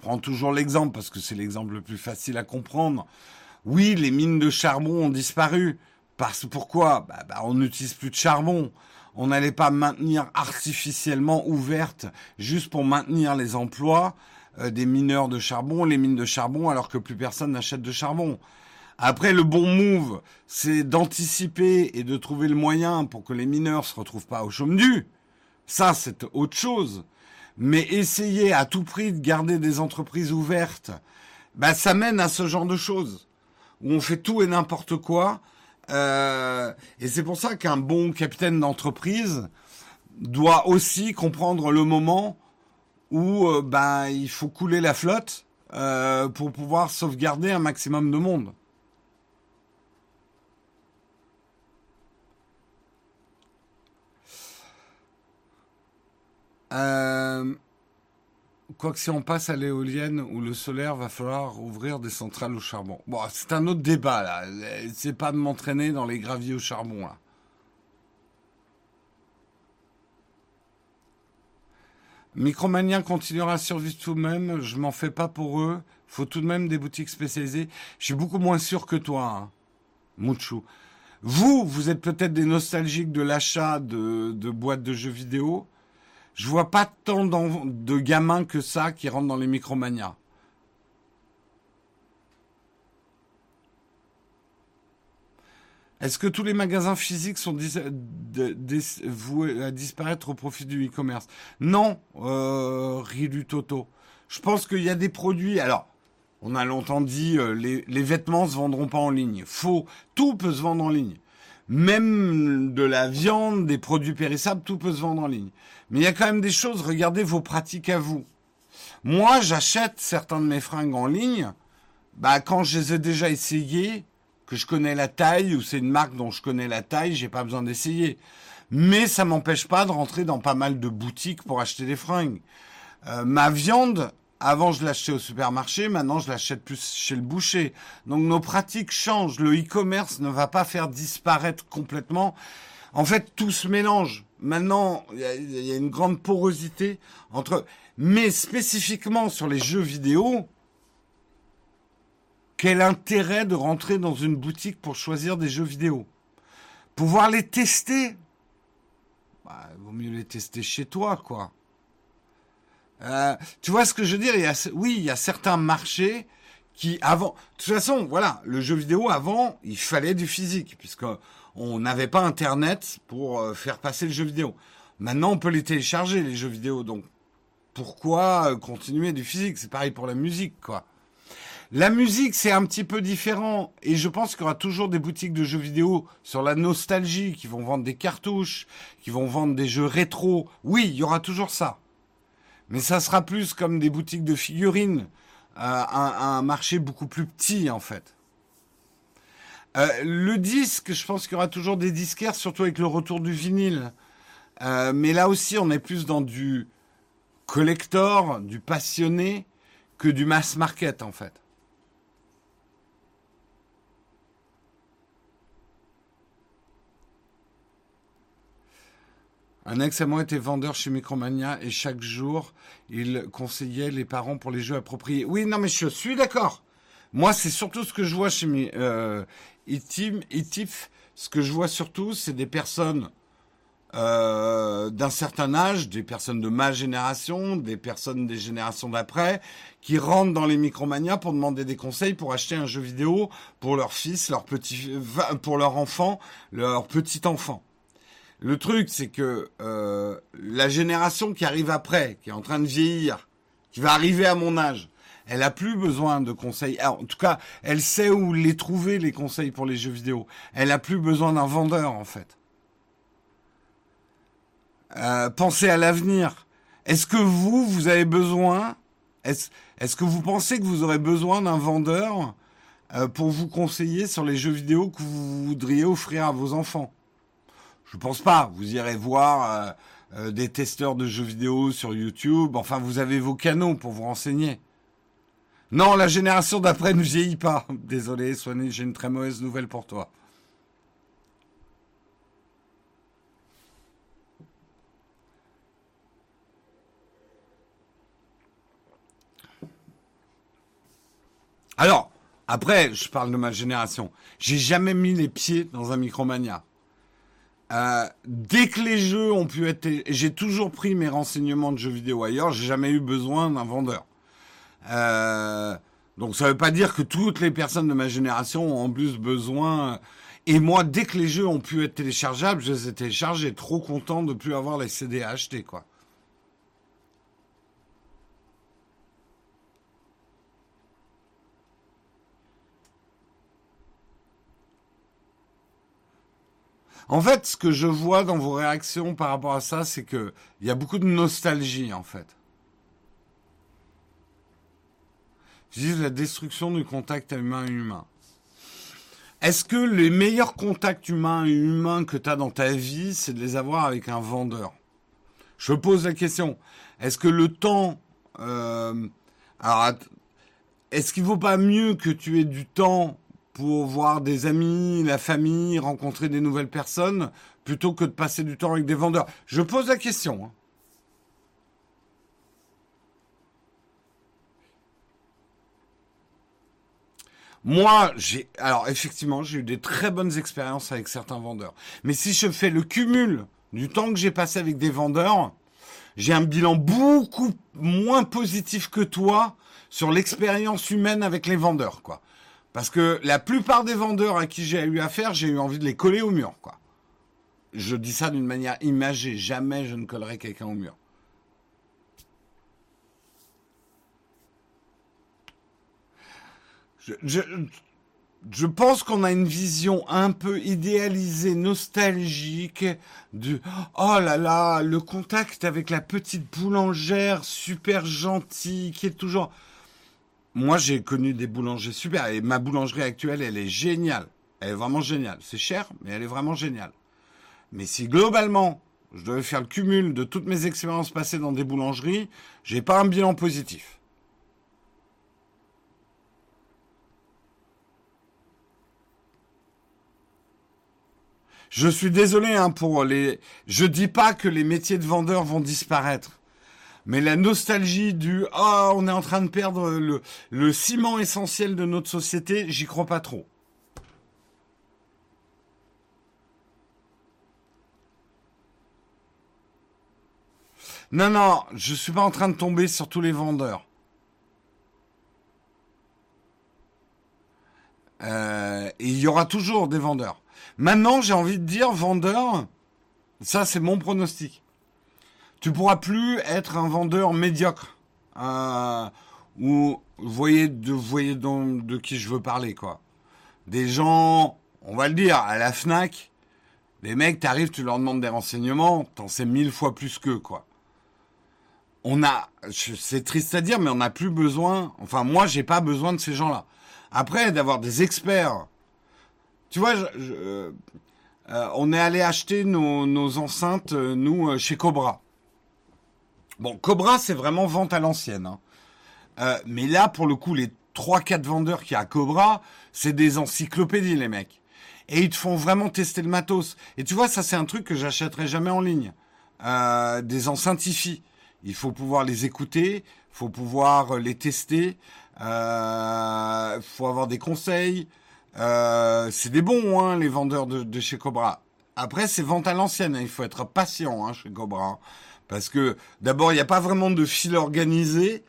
prends toujours l'exemple parce que c'est l'exemple le plus facile à comprendre. Oui, les mines de charbon ont disparu. Parce pourquoi? Bah, bah, On n'utilise plus de charbon. On n'allait pas maintenir artificiellement ouvertes juste pour maintenir les emplois euh, des mineurs de charbon, les mines de charbon, alors que plus personne n'achète de charbon. Après, le bon move, c'est d'anticiper et de trouver le moyen pour que les mineurs se retrouvent pas au chaume du. Ça, c'est autre chose mais essayer à tout prix de garder des entreprises ouvertes, bah, ça mène à ce genre de choses où on fait tout et n'importe quoi. Euh, et c'est pour ça qu'un bon capitaine d'entreprise doit aussi comprendre le moment où euh, bah, il faut couler la flotte euh, pour pouvoir sauvegarder un maximum de monde. Euh, quoique si on passe à l'éolienne ou le solaire, va falloir ouvrir des centrales au charbon. Bon, c'est un autre débat là. C'est pas de m'entraîner dans les graviers au charbon là. Micromania continuera à survivre tout de même. Je m'en fais pas pour eux. Faut tout de même des boutiques spécialisées. Je suis beaucoup moins sûr que toi, hein. Vous, vous êtes peut-être des nostalgiques de l'achat de boîtes de jeux vidéo je vois pas tant de gamins que ça qui rentrent dans les micromanias. Est-ce que tous les magasins physiques sont voués à disparaître au profit du e-commerce? Non, euh, du Toto. Je pense qu'il y a des produits. Alors, on a longtemps dit euh, les, les vêtements se vendront pas en ligne. Faux. Tout peut se vendre en ligne. même de la viande, des produits périssables, tout peut se vendre en ligne. Mais il y a quand même des choses, regardez vos pratiques à vous. Moi, j'achète certains de mes fringues en ligne, bah, quand je les ai déjà essayés, que je connais la taille, ou c'est une marque dont je connais la taille, j'ai pas besoin d'essayer. Mais ça m'empêche pas de rentrer dans pas mal de boutiques pour acheter des fringues. Euh, ma viande, avant, je l'achetais au supermarché, maintenant, je l'achète plus chez le boucher. Donc, nos pratiques changent. Le e-commerce ne va pas faire disparaître complètement. En fait, tout se mélange. Maintenant, il y, a une grande porosité entre... Mais spécifiquement sur les jeux vidéo, quel intérêt de rentrer dans une boutique pour choisir des jeux vidéo? Pouvoir les tester? Bah, Vaut mieux les tester chez toi, quoi. Euh, tu vois ce que je veux dire? Il y a, Oui, il y a certains marchés qui avant. De toute façon, voilà, le jeu vidéo avant, il fallait du physique puisque on n'avait pas Internet pour euh, faire passer le jeu vidéo. Maintenant, on peut les télécharger les jeux vidéo, donc pourquoi euh, continuer du physique? C'est pareil pour la musique, quoi. La musique, c'est un petit peu différent. Et je pense qu'il y aura toujours des boutiques de jeux vidéo sur la nostalgie, qui vont vendre des cartouches, qui vont vendre des jeux rétro. Oui, il y aura toujours ça. Mais ça sera plus comme des boutiques de figurines, euh, un, un, marché beaucoup plus petit en fait. Euh, le disque, je pense qu'il y aura toujours des disquaires, surtout avec le retour du vinyle. Euh, mais là aussi, on est plus dans du collector, du passionné, que du mass market en fait. Un ex à moi était vendeur chez Micromania et chaque jour, il conseillait les parents pour les jeux appropriés. Oui, non, mais je suis d'accord. Moi, c'est surtout ce que je vois chez euh, Itif. Ce que je vois surtout, c'est des personnes euh, d'un certain âge, des personnes de ma génération, des personnes des générations d'après, qui rentrent dans les Micromania pour demander des conseils pour acheter un jeu vidéo pour leur fils, leur petit, pour leur enfant, leur petit enfant. Le truc, c'est que euh, la génération qui arrive après, qui est en train de vieillir, qui va arriver à mon âge, elle a plus besoin de conseils. Alors, en tout cas, elle sait où les trouver les conseils pour les jeux vidéo. Elle a plus besoin d'un vendeur en fait. Euh, pensez à l'avenir. Est-ce que vous, vous avez besoin Est-ce est que vous pensez que vous aurez besoin d'un vendeur euh, pour vous conseiller sur les jeux vidéo que vous voudriez offrir à vos enfants? Je pense pas. Vous irez voir euh, des testeurs de jeux vidéo sur YouTube. Enfin, vous avez vos canaux pour vous renseigner. Non, la génération d'après ne vieillit pas. Désolé, Soigné, j'ai une très mauvaise nouvelle pour toi. Alors, après, je parle de ma génération. J'ai jamais mis les pieds dans un Micromania. Euh, dès que les jeux ont pu être, j'ai toujours pris mes renseignements de jeux vidéo ailleurs. J'ai jamais eu besoin d'un vendeur. Euh, donc ça veut pas dire que toutes les personnes de ma génération ont en plus besoin. Et moi, dès que les jeux ont pu être téléchargeables, je les ai téléchargés. Trop content de plus avoir les CD à acheter, quoi. En fait, ce que je vois dans vos réactions par rapport à ça, c'est que il y a beaucoup de nostalgie, en fait. Je dis la destruction du contact humain humain. Est-ce que les meilleurs contacts humains et humains que tu as dans ta vie, c'est de les avoir avec un vendeur? Je pose la question. Est-ce que le temps... Euh, alors, est-ce qu'il vaut pas mieux que tu aies du temps pour voir des amis, la famille, rencontrer des nouvelles personnes, plutôt que de passer du temps avec des vendeurs? Je pose la question. Hein. Moi, j'ai, alors effectivement, j'ai eu des très bonnes expériences avec certains vendeurs. Mais si je fais le cumul du temps que j'ai passé avec des vendeurs, j'ai un bilan beaucoup moins positif que toi sur l'expérience humaine avec les vendeurs, quoi. Parce que la plupart des vendeurs à qui j'ai eu affaire, j'ai eu envie de les coller au mur, quoi. Je dis ça d'une manière imagée. Jamais je ne collerai quelqu'un au mur. Je pense qu'on a une vision un peu idéalisée, nostalgique du oh là là, le contact avec la petite boulangère super gentille qui est toujours. Moi, j'ai connu des boulangers super et ma boulangerie actuelle, elle est géniale. Elle est vraiment géniale. C'est cher, mais elle est vraiment géniale. Mais si globalement, je devais faire le cumul de toutes mes expériences passées dans des boulangeries, j'ai pas un bilan positif. Je suis désolé hein, pour les. Je dis pas que les métiers de vendeur vont disparaître, mais la nostalgie du ah on est en train de perdre le, ciment essentiel de notre société, j'y crois pas trop. Non, non, je suis pas en train de tomber sur tous les vendeurs. Euh, il y aura toujours des vendeurs. Maintenant, j'ai envie de dire, vendeur, ça c'est mon pronostic. Tu pourras plus être un vendeur médiocre. Euh, ou voyez, de qui je veux parler, quoi. Des gens, on va le dire, à la FNAC, les mecs, t'arrives, tu leur demandes des renseignements, t'en sais mille fois plus qu'eux, quoi. On a, c'est triste à dire, mais on n'a plus besoin, enfin moi, j'ai pas besoin de ces gens-là. Après, d'avoir des experts tu vois, euh, on est allé acheter nos, enceintes, euh, nous, euh, chez Cobra. Bon, Cobra, c'est vraiment vente à l'ancienne. Hein. mais là, pour le coup, les 3-4 vendeurs qu'il y a à Cobra, c'est des encyclopédies, les mecs. Et ils te font vraiment tester le matos. Et tu vois, ça, c'est un truc que j'achèterai jamais en ligne. des enceintes. Il faut pouvoir les écouter, il faut pouvoir les tester, il faut avoir des conseils. Euh, c'est des bons, hein, les vendeurs de, chez Cobra. Après, c'est vente à l'ancienne. Hein. Il faut être patient hein, chez Cobra. Parce que d'abord, il n'y a pas vraiment de fil organisé.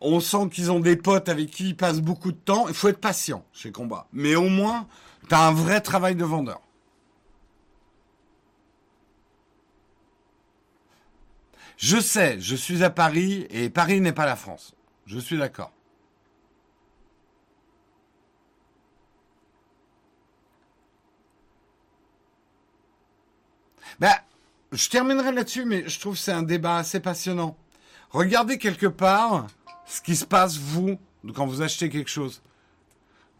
On sent qu'ils ont des potes avec qui ils passent beaucoup de temps. Il faut être patient chez Cobra. Mais au moins, tu as un vrai travail de vendeur. Je sais, je suis à Paris et Paris n'est pas la France. Je suis d'accord. Ben, je terminerai là-dessus, mais je trouve que c'est un débat assez passionnant. Regardez quelque part ce qui se passe, vous, quand vous achetez quelque chose.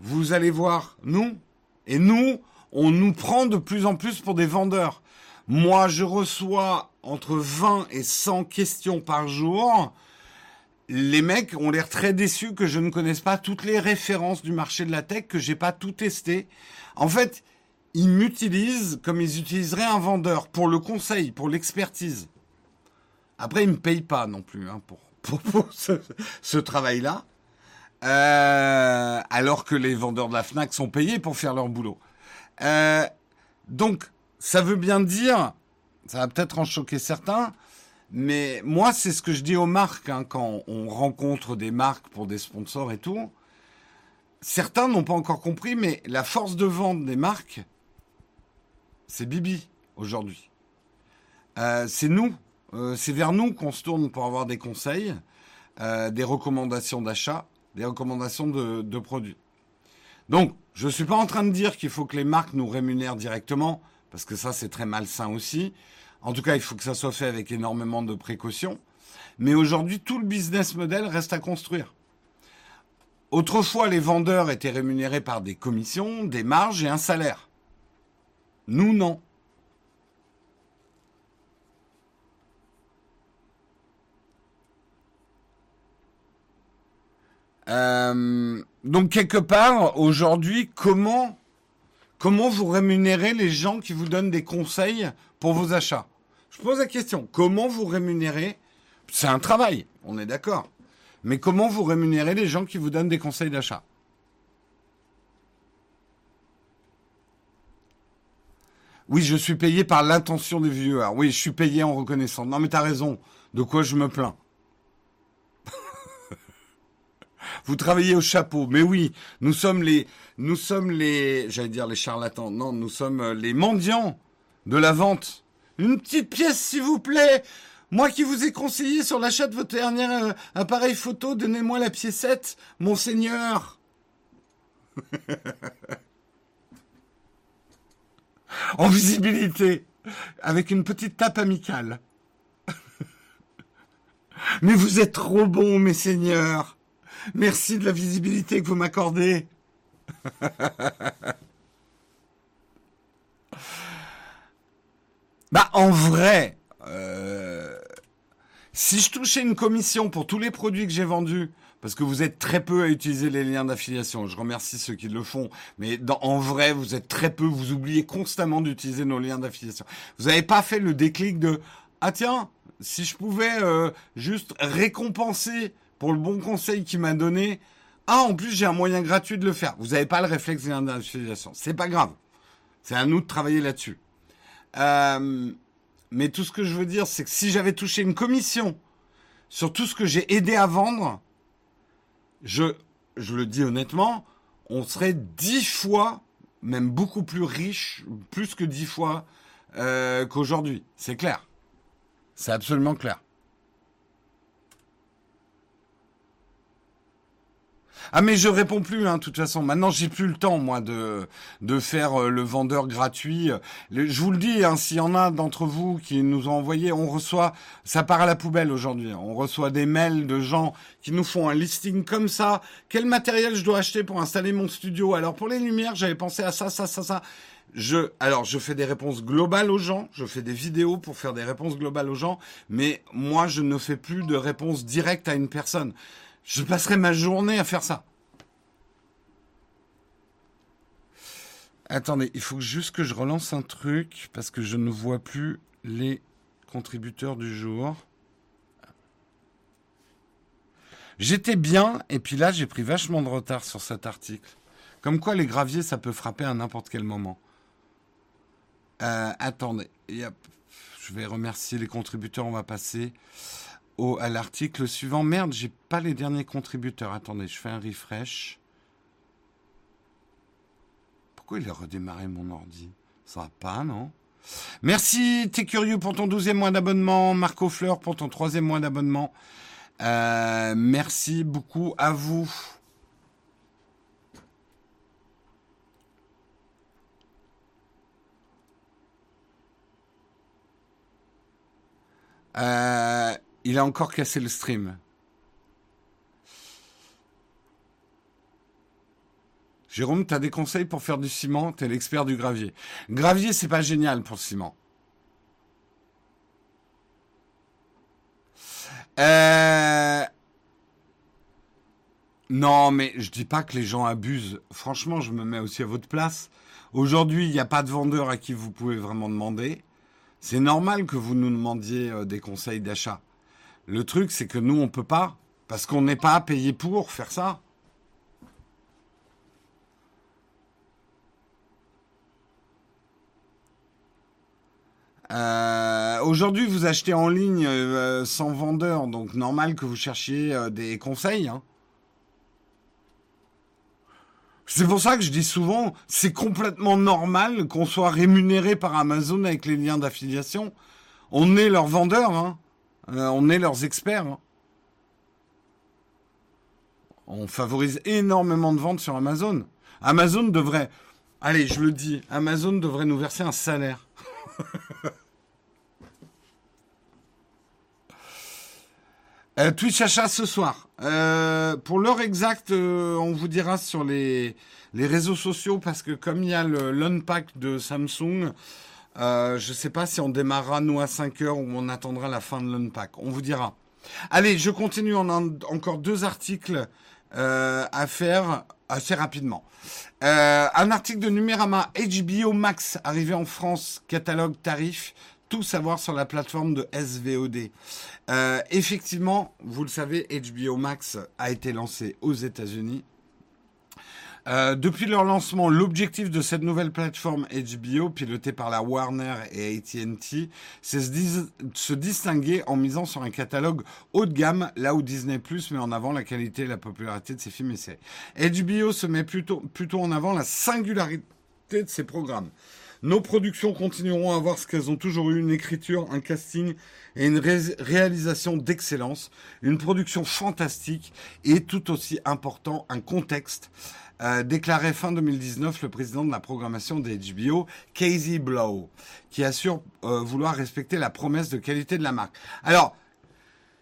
Vous allez voir, nous, et nous, on nous prend de plus en plus pour des vendeurs. Moi, je reçois entre 20 et 100 questions par jour. Les mecs ont l'air très déçus que je ne connaisse pas toutes les références du marché de la tech, que j'ai pas tout testé. En fait, ils m'utilisent comme ils utiliseraient un vendeur pour le conseil, pour l'expertise. Après, ils me payent pas non plus hein, pour, pour, ce, travail-là. Euh, alors que les vendeurs de la FNAC sont payés pour faire leur boulot. Euh, donc, ça veut bien dire, ça va peut-être en choquer certains, mais moi, c'est ce que je dis aux marques hein, quand on rencontre des marques pour des sponsors et tout. Certains n'ont pas encore compris, mais la force de vente des marques, c'est Bibi aujourd'hui. Euh, c'est nous, euh, c'est vers nous qu'on se tourne pour avoir des conseils, euh, des recommandations d'achat, des recommandations de, produits. Donc, je ne suis pas en train de dire qu'il faut que les marques nous rémunèrent directement, parce que ça, c'est très malsain aussi. En tout cas, il faut que ça soit fait avec énormément de précautions. Mais aujourd'hui, tout le business model reste à construire. Autrefois, les vendeurs étaient rémunérés par des commissions, des marges et un salaire. Nous, non. Euh, donc quelque part, aujourd'hui, comment, comment vous rémunérez les gens qui vous donnent des conseils pour vos achats? Je pose la question, comment vous rémunérez? C'est un travail, on est d'accord. Mais comment vous rémunérez les gens qui vous donnent des conseils d'achat? Oui, je suis payé par l'intention des vieux. Oui, je suis payé en reconnaissant. Non, mais t'as raison. De quoi je me plains? Vous travaillez au chapeau. Mais oui, nous sommes les, nous sommes les, j'allais dire les charlatans. Non, nous sommes euh, les mendiants de la vente. Une petite pièce, s'il vous plaît. Moi qui vous ai conseillé sur l'achat de votre dernier euh, appareil photo, donnez-moi la piécette, monseigneur. en visibilité, avec une petite tape amicale. Mais vous êtes trop bons, mes seigneurs. Merci de la visibilité que vous m'accordez. bah, en vrai, euh, si je touchais une commission pour tous les produits que j'ai vendus, parce que vous êtes très peu à utiliser les liens d'affiliation. Je remercie ceux qui le font, mais en vrai, vous êtes très peu. Vous oubliez constamment d'utiliser nos liens d'affiliation. Vous n'avez pas fait le déclic de ah tiens, si je pouvais euh, juste récompenser pour le bon conseil qu'il m'a donné. Ah, en plus, j'ai un moyen gratuit de le faire. Vous n'avez pas le réflexe des d'affiliation. C'est pas grave. C'est à nous de travailler là-dessus. Euh, mais tout ce que je veux dire, c'est que si j'avais touché une commission sur tout ce que j'ai aidé à vendre, je, le dis honnêtement, on serait dix fois, même beaucoup plus riche, plus que dix fois euh, qu'aujourd'hui. C'est clair. C'est absolument clair. Ah mais je réponds plus, hein, de toute façon. Maintenant, j'ai plus le temps, moi, de de faire euh, le vendeur gratuit. je vous le dis, hein, s'il y en a d'entre vous qui nous ont envoyé, on reçoit, ça part à la poubelle aujourd'hui. On reçoit des mails de gens qui nous font un listing comme ça. Quel matériel je dois acheter pour installer mon studio? Alors pour les lumières, j'avais pensé à ça, ça, ça, ça. Je, alors, je fais des réponses globales aux gens. Je fais des vidéos pour faire des réponses globales aux gens. Mais moi, je ne fais plus de réponses directes à une personne. Je passerai ma journée à faire ça. Attendez, il faut juste que je relance un truc parce que je ne vois plus les contributeurs du jour. J'étais bien et puis là j'ai pris vachement de retard sur cet article. Comme quoi les graviers ça peut frapper à n'importe quel moment. Euh, attendez, je vais remercier les contributeurs, on va passer à l'article suivant. Merde, j'ai pas les derniers contributeurs. Attendez, je fais un refresh. Pourquoi il a redémarré mon ordi? Ça va pas, non? Merci, t'es curieux pour ton 12e mois d'abonnement. Marco Fleur pour ton troisième mois d'abonnement. Euh, merci beaucoup à vous. Euh, il a encore cassé le stream. Jérôme, tu as des conseils pour faire du ciment? Tu es l'expert du gravier. Gravier, c'est pas génial pour le ciment. Euh, non, mais je dis pas que les gens abusent. Franchement, je me mets aussi à votre place. Aujourd'hui, il n'y a pas de vendeur à qui vous pouvez vraiment demander. C'est normal que vous nous demandiez euh, des conseils d'achat. Le truc, c'est que nous, on peut pas, parce qu'on n'est pas payé pour faire ça. Euh, aujourd'hui, vous achetez en ligne euh, sans vendeur, donc normal que vous cherchiez euh, des conseils. Hein. C'est pour ça que je dis souvent, c'est complètement normal qu'on soit rémunéré par Amazon avec les liens d'affiliation. On est leur vendeur, hein. On est leurs experts. Hein. On favorise énormément de ventes sur Amazon. Amazon devrait, allez, je le dis, Amazon devrait nous verser un salaire. Euh, Twitch achat ce soir. Euh, pour l'heure exacte, euh, on vous dira sur les, les réseaux sociaux parce que comme il y a l'unpack de Samsung, je ne sais pas si on démarrera nous à 5 heures ou on attendra la fin de l'unpack. On vous dira. Allez, je continue. On a encore deux articles à faire assez rapidement. un article de Numérama HBO Max arrivé en France, catalogue tarif tout savoir sur la plateforme de SVOD. Euh, effectivement, vous le savez, HBO Max a été lancé aux États-Unis. Euh, depuis leur lancement, l'objectif de cette nouvelle plateforme HBO, pilotée par la Warner et AT&T, c'est se, se distinguer en misant sur un catalogue haut de gamme, là où Disney Plus met en avant la qualité et la popularité de ses films et séries. HBO se met plutôt, plutôt en avant la singularité de ses programmes. Nos productions continueront à avoir ce qu'elles ont toujours eu, une écriture, un casting et une réalisation d'excellence, une production fantastique et tout aussi important, un contexte. Euh, déclarait fin 2019 le président de la programmation des HBO, Casey Blow, qui assure euh, vouloir respecter la promesse de qualité de la marque. Alors,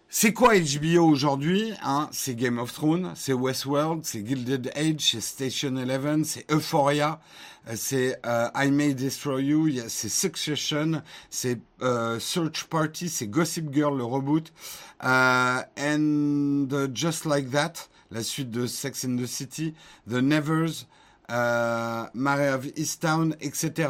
c'est quoi HBO aujourd'hui hein? C'est Game of Thrones, c'est Westworld, c'est Gilded Age, c'est Station Eleven, c'est Euphoria, euh, c'est euh, I May Destroy You, c'est Succession, c'est Search Party, c'est Gossip Girl le reboot, and Just Like That, la suite de Sex in the City, The Nevers, Mary of Easttown, etc.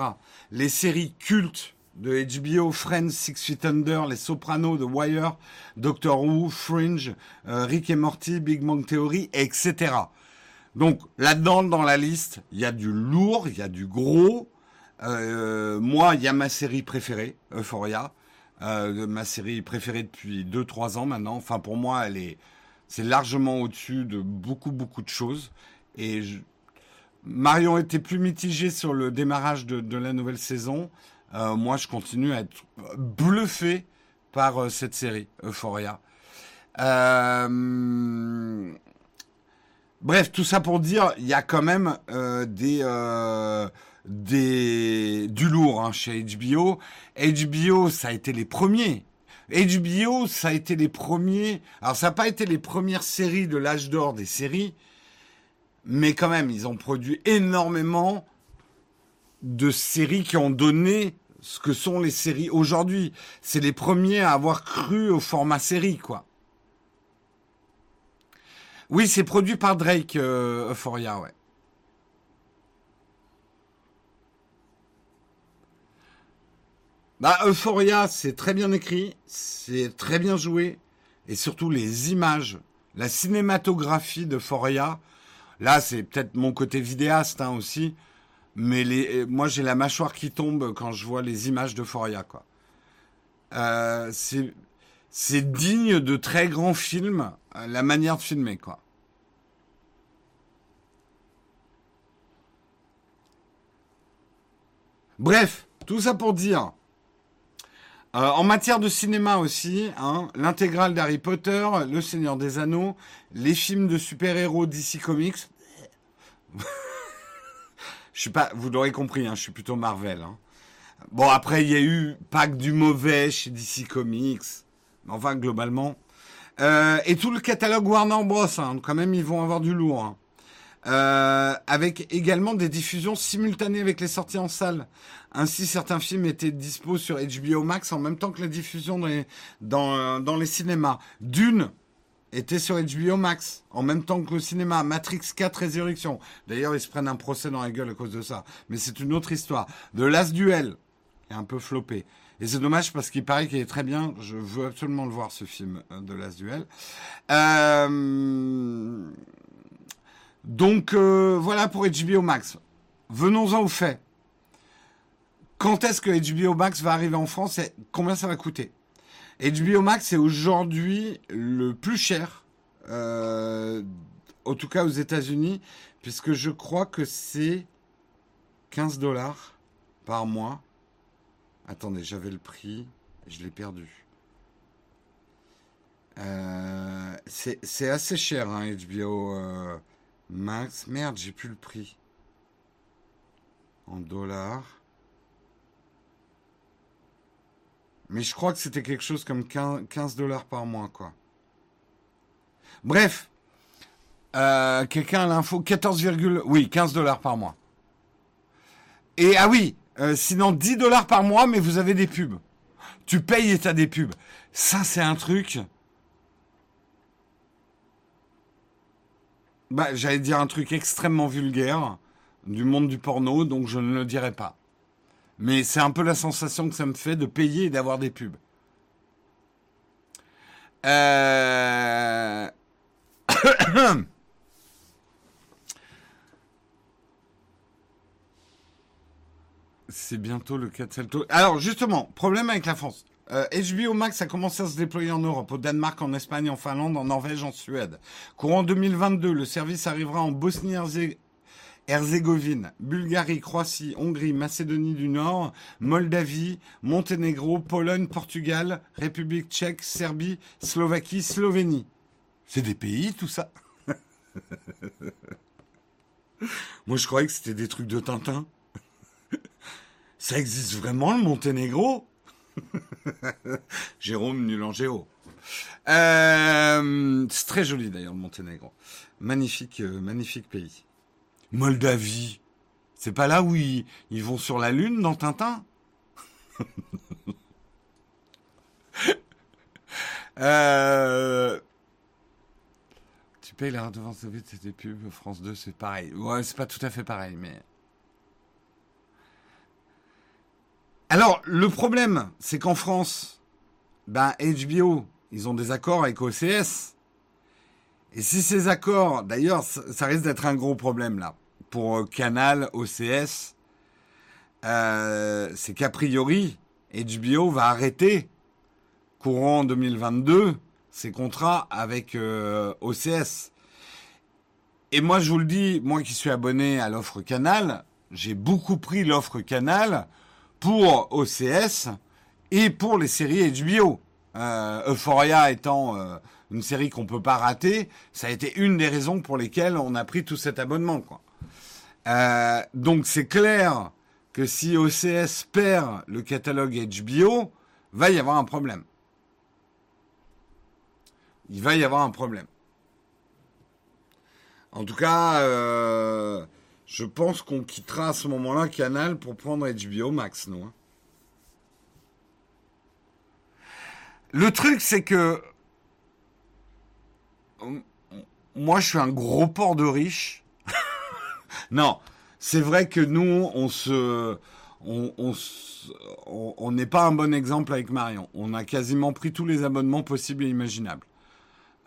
Les séries cultes de HBO, Friends, Six Feet Under, Les Sopranos, The Wire, Doctor Who, Fringe, euh, Rick et Morty, Big Bang Theory, etc. Donc là-dedans, dans la liste, il y a du lourd, il y a du gros. Euh, moi, il y a ma série préférée, Euphoria, euh, ma série préférée depuis 2-3 ans maintenant. Enfin, pour moi, elle est, c'est largement au-dessus de beaucoup, beaucoup de choses. Et Marion était plus mitigé sur le démarrage de la nouvelle saison. Euh, moi, je continue à être bluffé par euh, cette série, Euphoria. Euh, bref, tout ça pour dire, il y a quand même des, du lourd hein, chez HBO. HBO, ça a été les premiers. HBO, ça a été les premiers. Alors, ça n'a pas été les premières séries de l'âge d'or des séries, mais quand même, ils ont produit énormément de séries qui ont donné ce que sont les séries aujourd'hui. C'est les premiers à avoir cru au format série, quoi. Oui, c'est produit par Drake, euh, Euphoria, ouais. Bah, Euphoria, c'est très bien écrit, c'est très bien joué, et surtout les images, la cinématographie d'Euphoria. Là, c'est peut-être mon côté vidéaste hein, aussi. Mais les, moi, j'ai la mâchoire qui tombe quand je vois les images de Foria, quoi. Euh, c'est digne de très grands films, euh, la manière de filmer. Bref, tout ça pour dire. Euh, en matière de cinéma aussi, hein, l'intégrale d'Harry Potter, Le Seigneur des Anneaux, les films de super-héros DC Comics. Je suis pas, vous l'aurez compris, hein, je suis plutôt Marvel. Hein. Bon, après, il y a eu que du mauvais chez DC Comics. Enfin, globalement. Euh, et tout le catalogue Warner Bros. Hein, quand même, ils vont avoir du lourd. Euh, avec également des diffusions simultanées avec les sorties en salle. Ainsi, certains films étaient dispo sur HBO Max en même temps que la diffusion dans les, les cinémas. Dune, était sur HBO Max, en même temps que le cinéma, Matrix 4 Résurrection. D'ailleurs, ils se prennent un procès dans la gueule à cause de ça. Mais c'est une autre histoire. The Last Duel, est un peu floppé. Et c'est dommage parce qu'il paraît qu'il est très bien. Je veux absolument le voir, ce film de Last Duel. Euh... Donc, euh, voilà pour HBO Max. Venons-en au fait. Quand est-ce que HBO Max va arriver en France et combien ça va coûter? HBO Max est aujourd'hui le plus cher, euh, en tout cas aux États-Unis, puisque je crois que c'est 15 dollars par mois. Attendez, j'avais le prix, je l'ai perdu. Euh, c'est assez cher, hein, HBO Max. Merde, j'ai plus le prix. En dollars. Mais je crois que c'était quelque chose comme 15 dollars par mois, quoi. Bref, euh, quelqu'un a l'info 14, oui, 15 dollars par mois. Et ah oui, euh, sinon 10 dollars par mois, mais vous avez des pubs. Tu payes et t'as des pubs. Ça, c'est un truc. Bah, j'allais dire un truc extrêmement vulgaire du monde du porno, donc je ne le dirai pas. Mais c'est un peu la sensation que ça me fait de payer et d'avoir des pubs. Euh... c'est bientôt le 4 Celto. Alors justement, problème avec la France. HBO euh, Max a commencé à se déployer en Europe, au Danemark, en Espagne, en Finlande, en Norvège, en Suède. Courant 2022, le service arrivera en Bosnie-Herzégovine Herzégovine, Bulgarie, Croatie, Hongrie, Macédonie du Nord, Moldavie, Monténégro, Pologne, Portugal, République tchèque, Serbie, Slovaquie, Slovénie. C'est des pays, tout ça Moi, je croyais que c'était des trucs de Tintin. Ça existe vraiment, le Monténégro? Jérôme, nul en géo. Euh, c'est très joli, d'ailleurs, le Monténégro. Magnifique, euh, magnifique pays. Moldavie. C'est pas là où ils, vont sur la Lune dans Tintin? Euh, Tu payes la redevance de c'était pub, France 2, c'est pareil. Ouais, c'est pas tout à fait pareil, mais. Alors, le problème, c'est qu'en France, ben, HBO, ils ont des accords avec OCS. Et si ces accords, d'ailleurs, ça risque d'être un gros problème là pour euh, Canal, OCS, euh, c'est qu'a priori, HBO va arrêter courant 2022 ses contrats avec euh, OCS. Et moi, je vous le dis, moi qui suis abonné à l'offre Canal, j'ai beaucoup pris l'offre Canal pour OCS et pour les séries HBO. Euphoria étant une série qu'on peut pas rater, ça a été une des raisons pour lesquelles on a pris tout cet abonnement. Euh, donc c'est clair que si OCS perd le catalogue HBO, va y avoir un problème. Il va y avoir un problème. En tout cas, euh, je pense qu'on quittera à ce moment-là Canal pour prendre HBO Max, non hein. Le truc, c'est que moi, je suis un gros port de riche non, c'est vrai que nous, on se, on, n'est pas un bon exemple avec Marion. On a quasiment pris tous les abonnements possibles et imaginables.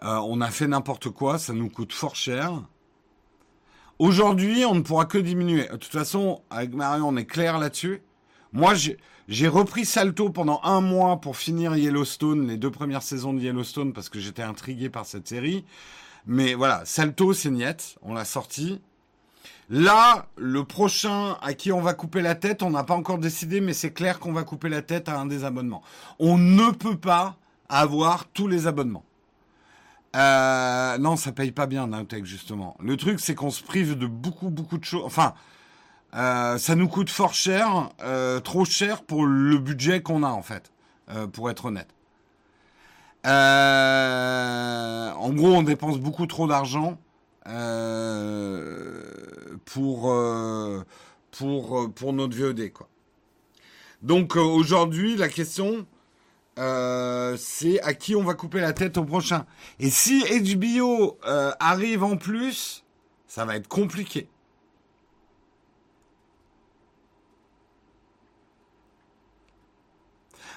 Euh, on a fait n'importe quoi, ça nous coûte fort cher. Aujourd'hui, on ne pourra que diminuer. De toute façon, avec Marion, on est clair là-dessus. Moi, j'ai repris Salto pendant un mois pour finir Yellowstone, les deux premières saisons de Yellowstone, parce que j'étais intrigué par cette série. Mais voilà, Salto, c'est niette, on l'a sorti. Là, le prochain à qui on va couper la tête, on n'a pas encore décidé, mais c'est clair qu'on va couper la tête à un des abonnements. On ne peut pas avoir tous les abonnements. Euh, non, ça paye pas bien Nowtech justement. Le truc, c'est qu'on se prive de beaucoup, beaucoup de choses. Enfin, euh, ça nous coûte fort cher, euh, trop cher pour le budget qu'on a en fait, pour être honnête. en gros, on dépense beaucoup trop d'argent euh, pour, euh, pour, euh, pour notre VOD. Quoi. Donc aujourd'hui, la question, c'est à qui on va couper la tête au prochain. Et si HBO arrive en plus, ça va être compliqué.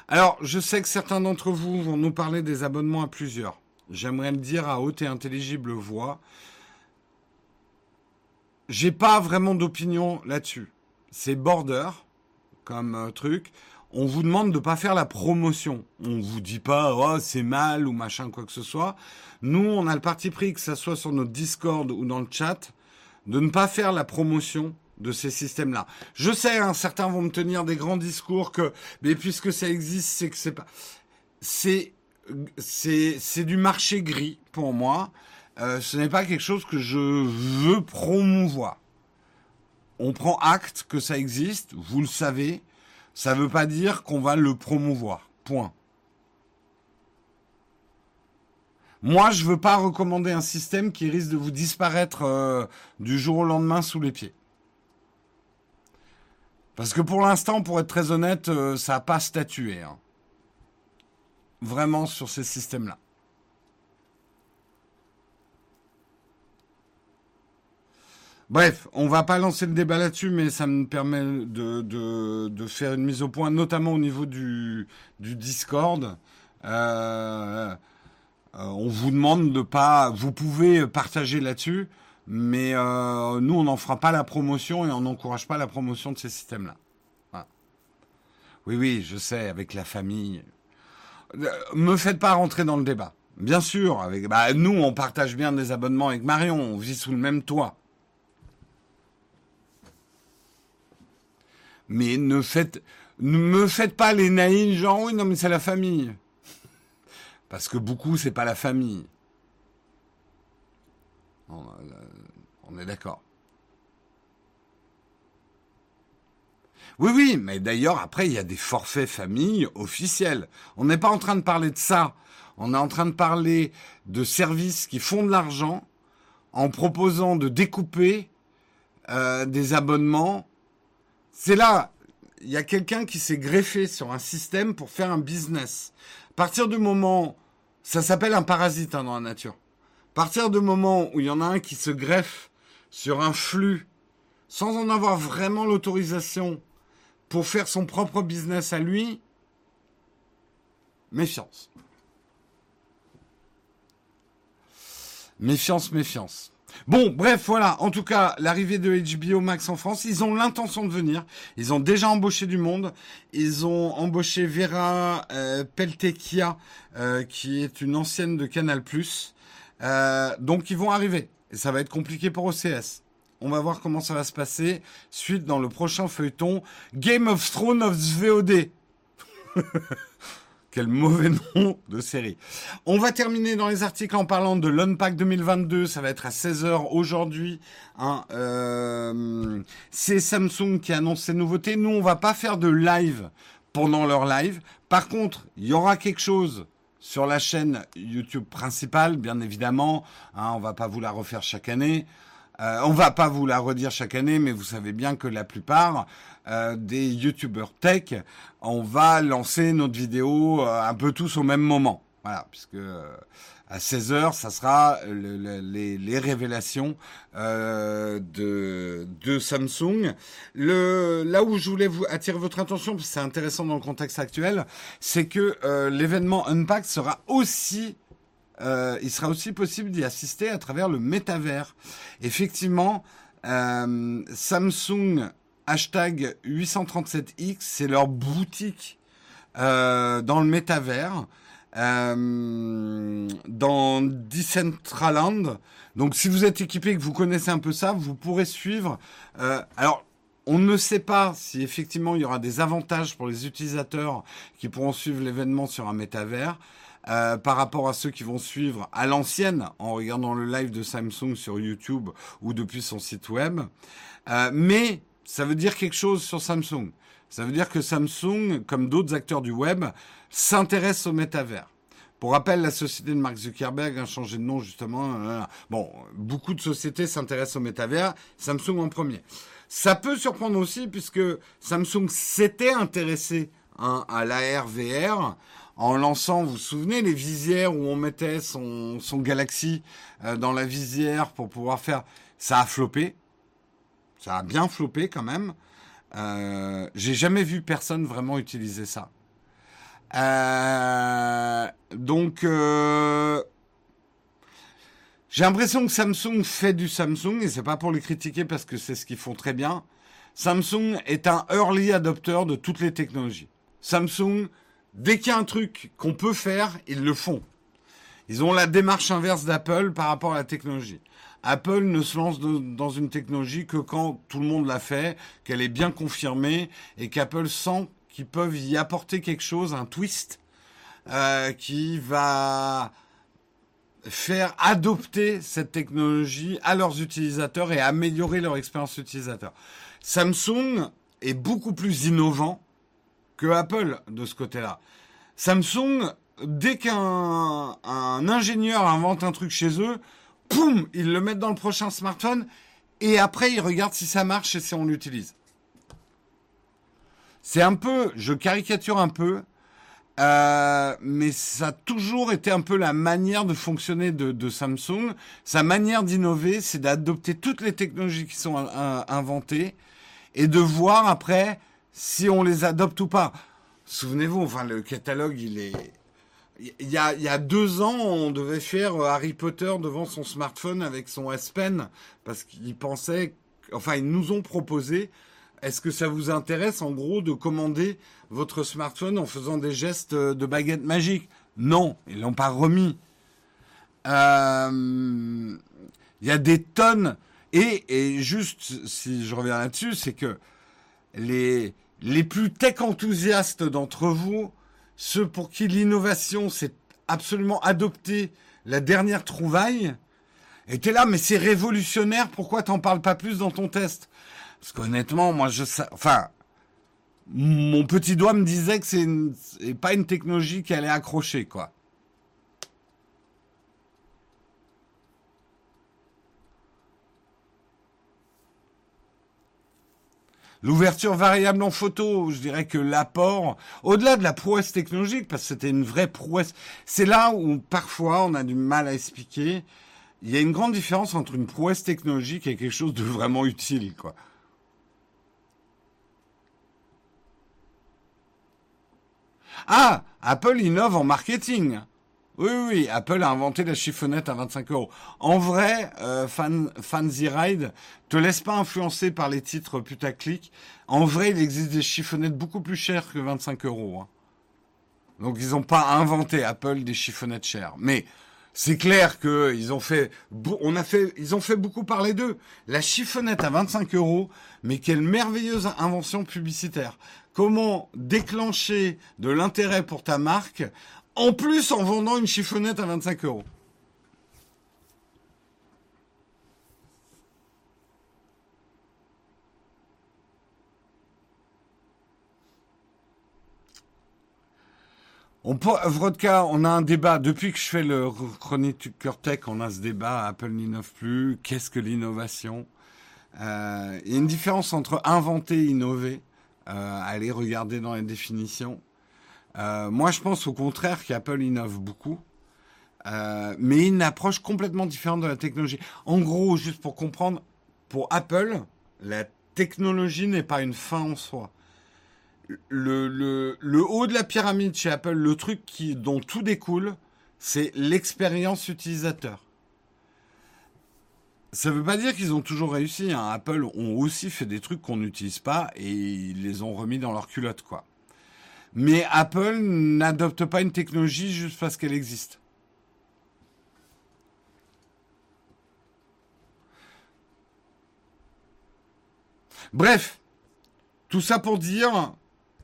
Alors, je sais que certains d'entre vous vont nous parler des abonnements à plusieurs. J'aimerais le dire à haute et intelligible voix. J'ai pas vraiment d'opinion là-dessus. C'est border comme euh, truc. On vous demande de pas faire la promotion. On vous dit pas oh c'est mal ou machin quoi que ce soit. Nous on a le parti pris que ça soit sur notre Discord ou dans le chat de ne pas faire la promotion de ces systèmes-là. Je sais, hein, certains vont me tenir des grands discours que, mais puisque ça existe, c'est que c'est pas, c'est, c'est, c'est du marché gris pour moi. Euh, ce n'est pas quelque chose que je veux promouvoir. On prend acte que ça existe, vous le savez. Ça ne veut pas dire qu'on va le promouvoir. Point. Moi, je ne veux pas recommander un système qui risque de vous disparaître euh, du jour au lendemain sous les pieds. Parce que pour l'instant, pour être très honnête, euh, ça n'a pas statué. Hein. Vraiment sur ces systèmes-là. Bref, on va pas lancer le débat là-dessus, mais ça me permet de, faire une mise au point, notamment au niveau du, du Discord. Euh, euh, on vous demande de pas, vous pouvez partager là-dessus, mais euh, nous on n'en fera pas la promotion et on n'encourage pas la promotion de ces systèmes-là. Oui, oui, je sais, avec la famille. Me faites pas rentrer dans le débat. Bien sûr, avec, bah, nous on partage bien des abonnements avec Marion, on vit sous le même toit. Mais ne me faites pas les naïfs, genre oui, non, mais c'est la famille. Parce que beaucoup, c'est pas la famille. On est d'accord. Oui, oui, mais d'ailleurs, après, il y a des forfaits famille officiels. On n'est pas en train de parler de ça. On est en train de parler de services qui font de l'argent en proposant de découper euh, des abonnements. C'est là, il y a quelqu'un qui s'est greffé sur un système pour faire un business. À partir du moment, ça s'appelle un parasite hein, dans la nature. À partir du moment où il y en a un qui se greffe sur un flux sans en avoir vraiment l'autorisation pour faire son propre business à lui, méfiance. Méfiance, méfiance. Bon, bref, voilà. En tout cas, l'arrivée de HBO Max en France, ils ont l'intention de venir. Ils ont déjà embauché du monde. Ils ont embauché Vera euh, Peltekia, euh, qui est une ancienne de Canal+. Euh, donc, ils vont arriver. Et ça va être compliqué pour OCS. On va voir comment ça va se passer. Suite dans le prochain feuilleton Game of Thrones of VOD. Quel mauvais nom de série. On va terminer dans les articles en parlant de l'Unpack 2022. Ça va être à 16h aujourd'hui. Hein, euh, c'est Samsung qui annonce ses nouveautés. Nous, on va pas faire de live pendant leur live. Par contre, il y aura quelque chose sur la chaîne YouTube principale, bien évidemment. Hein, on va pas vous la refaire chaque année. Euh, on va pas vous la redire chaque année, mais vous savez bien que la plupart euh, des youtubeurs tech, on va lancer notre vidéo euh, un peu tous au même moment. Voilà, puisque euh, à 16h, ça sera les, les, révélations de, de Samsung. Le, là où je voulais vous attirer votre attention, parce que c'est intéressant dans le contexte actuel, c'est que l'événement Unpack sera aussi euh, il sera aussi possible d'y assister à travers le métavers. Effectivement, euh, Samsung hashtag 837X, c'est leur boutique euh, dans le métavers, dans Decentraland. Donc si vous êtes équipé et que vous connaissez un peu ça, vous pourrez suivre. Alors on ne sait pas si effectivement il y aura des avantages pour les utilisateurs qui pourront suivre l'événement sur un métavers. Euh, par rapport à ceux qui vont suivre à l'ancienne en regardant le live de Samsung sur YouTube ou depuis son site web. Euh, mais ça veut dire quelque chose sur Samsung. Ça veut dire que Samsung, comme d'autres acteurs du web, s'intéresse au métavers. Pour rappel, la société de Mark Zuckerberg a changé de nom justement. Euh, bon, beaucoup de sociétés s'intéressent au métavers, Samsung en premier. Ça peut surprendre aussi puisque Samsung s'était intéressé hein, à l'AR VR en lançant, vous vous souvenez, les visières où on mettait son, Galaxy euh, dans la visière pour pouvoir faire... Ça a floppé. Ça a bien floppé quand même. Euh, J'ai jamais vu personne vraiment utiliser ça. Euh, donc, j'ai l'impression que Samsung fait du Samsung, et c'est pas pour les critiquer parce que c'est ce qu'ils font très bien. Samsung est un early adopter de toutes les technologies. Samsung Dès qu'il y a un truc qu'on peut faire, ils le font. Ils ont la démarche inverse d'Apple par rapport à la technologie. Apple ne se lance dans une technologie que quand tout le monde l'a fait, qu'elle est bien confirmée et qu'Apple sent qu'ils peuvent y apporter quelque chose, un twist, euh, qui va faire adopter cette technologie à leurs utilisateurs et améliorer leur expérience utilisateur. Samsung est beaucoup plus innovant que Apple de ce côté-là. Samsung, dès qu'un un ingénieur invente un truc chez eux, poum, ils le mettent dans le prochain smartphone et après ils regardent si ça marche et si on l'utilise. C'est un peu, je caricature un peu, euh, mais ça a toujours été un peu la manière de fonctionner de Samsung. Sa manière d'innover, c'est d'adopter toutes les technologies qui sont inventées et de voir après si on les adopte ou pas. Souvenez-vous, enfin, le catalogue, il est. Il y, a, deux ans, on devait faire Harry Potter devant son smartphone avec son S Pen parce qu'ils pensaient, enfin, ils nous ont proposé. Est-ce que ça vous intéresse, en gros, de commander votre smartphone en faisant des gestes de baguette magique? Non, ils l'ont pas remis. Euh, il y a des tonnes et, et juste si je reviens là-dessus, c'est que les les plus tech enthousiastes d'entre vous, ceux pour qui l'innovation c'est absolument adopter la dernière trouvaille, étaient là, mais c'est révolutionnaire, pourquoi t'en parles pas plus dans ton test? Parce qu'honnêtement, moi je sais, enfin, mon petit doigt me disait que c'est pas une technologie qui allait accrocher, quoi. L'ouverture variable en photo, je dirais que l'apport, au-delà de la prouesse technologique, parce que c'était une vraie prouesse, c'est là où parfois on a du mal à expliquer. Il y a une grande différence entre une prouesse technologique et quelque chose de vraiment utile, quoi. Ah, Apple innove en marketing. Oui, oui, Apple a inventé la chiffonnette à 25 euros. En vrai, euh, fan, Fancy Ride, te laisse pas influencer par les titres putaclic. En vrai, il existe des chiffonnettes beaucoup plus chères que 25 euros. Hein. Donc, ils n'ont pas inventé Apple des chiffonnettes chères. Mais c'est clair que ils ont fait, on a fait, ils ont fait beaucoup parler d'eux. La chiffonnette à 25 euros, mais quelle merveilleuse invention publicitaire. Comment déclencher de l'intérêt pour ta marque en plus en vendant une chiffonnette à 25 euros. On Vodka, on a un débat. Depuis que je fais le Chroniqueur Tech, on a ce débat. Apple n'innove plus. Qu'est-ce que l'innovation? Euh, Il y a une différence entre inventer et innover. Euh, allez regarder dans les définitions. Euh, moi, je pense au contraire qu'Apple innove beaucoup, euh, mais une approche complètement différente de la technologie. En gros, juste pour comprendre, pour Apple, la technologie n'est pas une fin en soi. Le, haut de la pyramide chez Apple, le truc dont tout découle, c'est l'expérience utilisateur. Ça ne veut pas dire qu'ils ont toujours réussi. Hein. Apple ont aussi fait des trucs qu'on n'utilise pas et ils les ont remis dans leur culotte, quoi. Mais Apple n'adopte pas une technologie juste parce qu'elle existe. Bref, tout ça pour dire,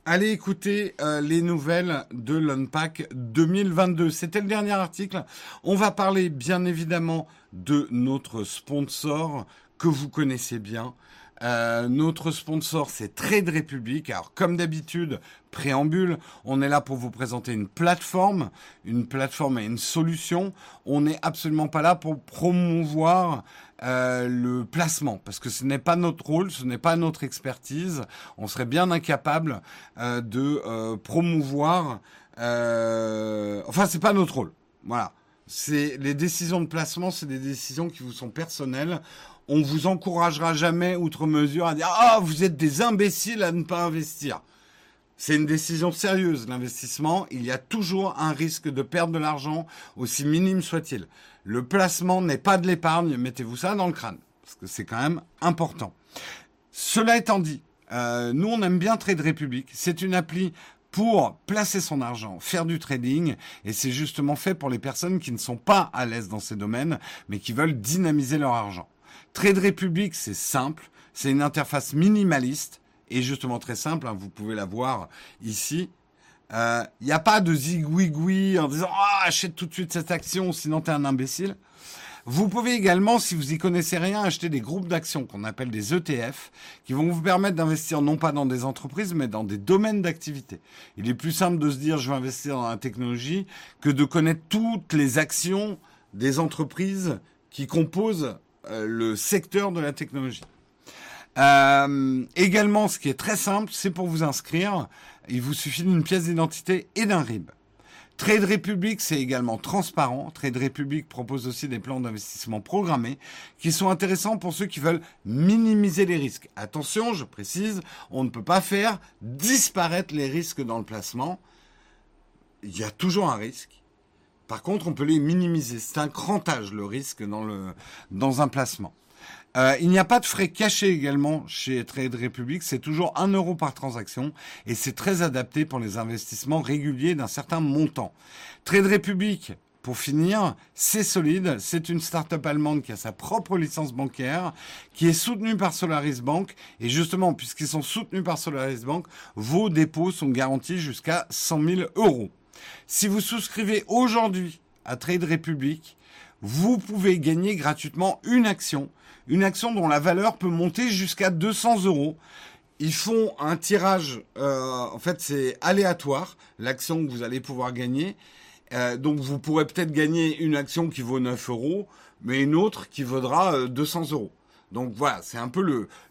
allez écouter euh, les nouvelles de l'Unpack 2022. C'était le dernier article. On va parler bien évidemment de notre sponsor que vous connaissez bien, euh, notre sponsor, c'est Trade Republic. Alors, comme d'habitude, préambule, on est là pour vous présenter une plateforme, une plateforme et une solution. On n'est absolument pas là pour promouvoir euh, le placement, parce que ce n'est pas notre rôle, ce n'est pas notre expertise. On serait bien incapable euh, de promouvoir. enfin, c'est pas notre rôle. Voilà. C'est les décisions de placement, c'est des décisions qui vous sont personnelles on vous encouragera jamais outre mesure à dire ah vous êtes des imbéciles à ne pas investir. C'est une décision sérieuse l'investissement. Il y a toujours un risque de perdre de l'argent aussi minime soit-il. Le placement n'est pas de l'épargne. Mettez-vous ça dans le crâne parce que c'est quand même important. Cela étant dit, euh, nous on aime bien Trade Republic. C'est une appli pour placer son argent, faire du trading, et c'est justement fait pour les personnes qui ne sont pas à l'aise dans ces domaines, mais qui veulent dynamiser leur argent. Trade Republic, c'est simple, c'est une interface minimaliste et justement très simple. Hein, vous pouvez la voir ici. Il euh, n'y a pas de zigouigoui en disant ah achète tout de suite cette action sinon t'es un imbécile. Vous pouvez également, si vous y connaissez rien, acheter des groupes d'actions qu'on appelle des ETF, qui vont vous permettre d'investir non pas dans des entreprises, mais dans des domaines d'activité. Il est plus simple de se dire je vais investir dans la technologie que de connaître toutes les actions des entreprises qui composent euh, le secteur de la technologie. Euh, également, ce qui est très simple, c'est pour vous inscrire, il vous suffit d'une pièce d'identité et d'un RIB. Trade Republic, c'est également transparent. Trade Republic propose aussi des plans d'investissement programmés qui sont intéressants pour ceux qui veulent minimiser les risques. Attention, je précise, on ne peut pas faire disparaître les risques dans le placement. Il y a toujours un risque. Par contre, on peut les minimiser. C'est un crantage le risque dans, le, dans un placement. Euh, il n'y a pas de frais cachés également chez Trade Republic, c'est toujours 1 euro par transaction et c'est très adapté pour les investissements réguliers d'un certain montant. Trade Republic pour finir, c'est solide. C'est une start-up allemande qui a sa propre licence bancaire, qui est soutenue par Solaris Bank. Et justement, puisqu'ils sont soutenus par Solaris Bank, vos dépôts sont garantis jusqu'à 100 000 euros. Si vous souscrivez aujourd'hui à Trade Republic, vous pouvez gagner gratuitement une action, une action dont la valeur peut monter jusqu'à 200 euros. Ils font un tirage, euh, en fait c'est aléatoire, l'action que vous allez pouvoir gagner. Euh, donc vous pourrez peut-être gagner une action qui vaut 9 euros, mais une autre qui vaudra 200 euh, euros. Donc voilà, c'est un peu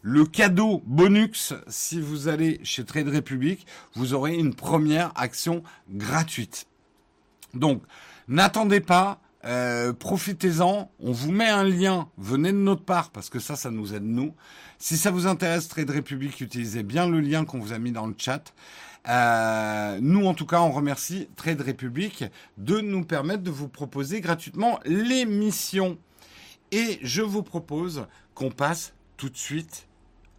le, cadeau bonus. Si vous allez chez Trade Republic, vous aurez une première action gratuite. Donc, n'attendez pas, euh, profitez-en. On vous met un lien. Venez de notre part parce que ça, ça nous aide nous. Si ça vous intéresse, Trade Republic, utilisez bien le lien qu'on vous a mis dans le chat. Euh, nous, en tout cas, on remercie Trade Republic de nous permettre de vous proposer gratuitement l'émission. Et je vous propose qu'on passe tout de suite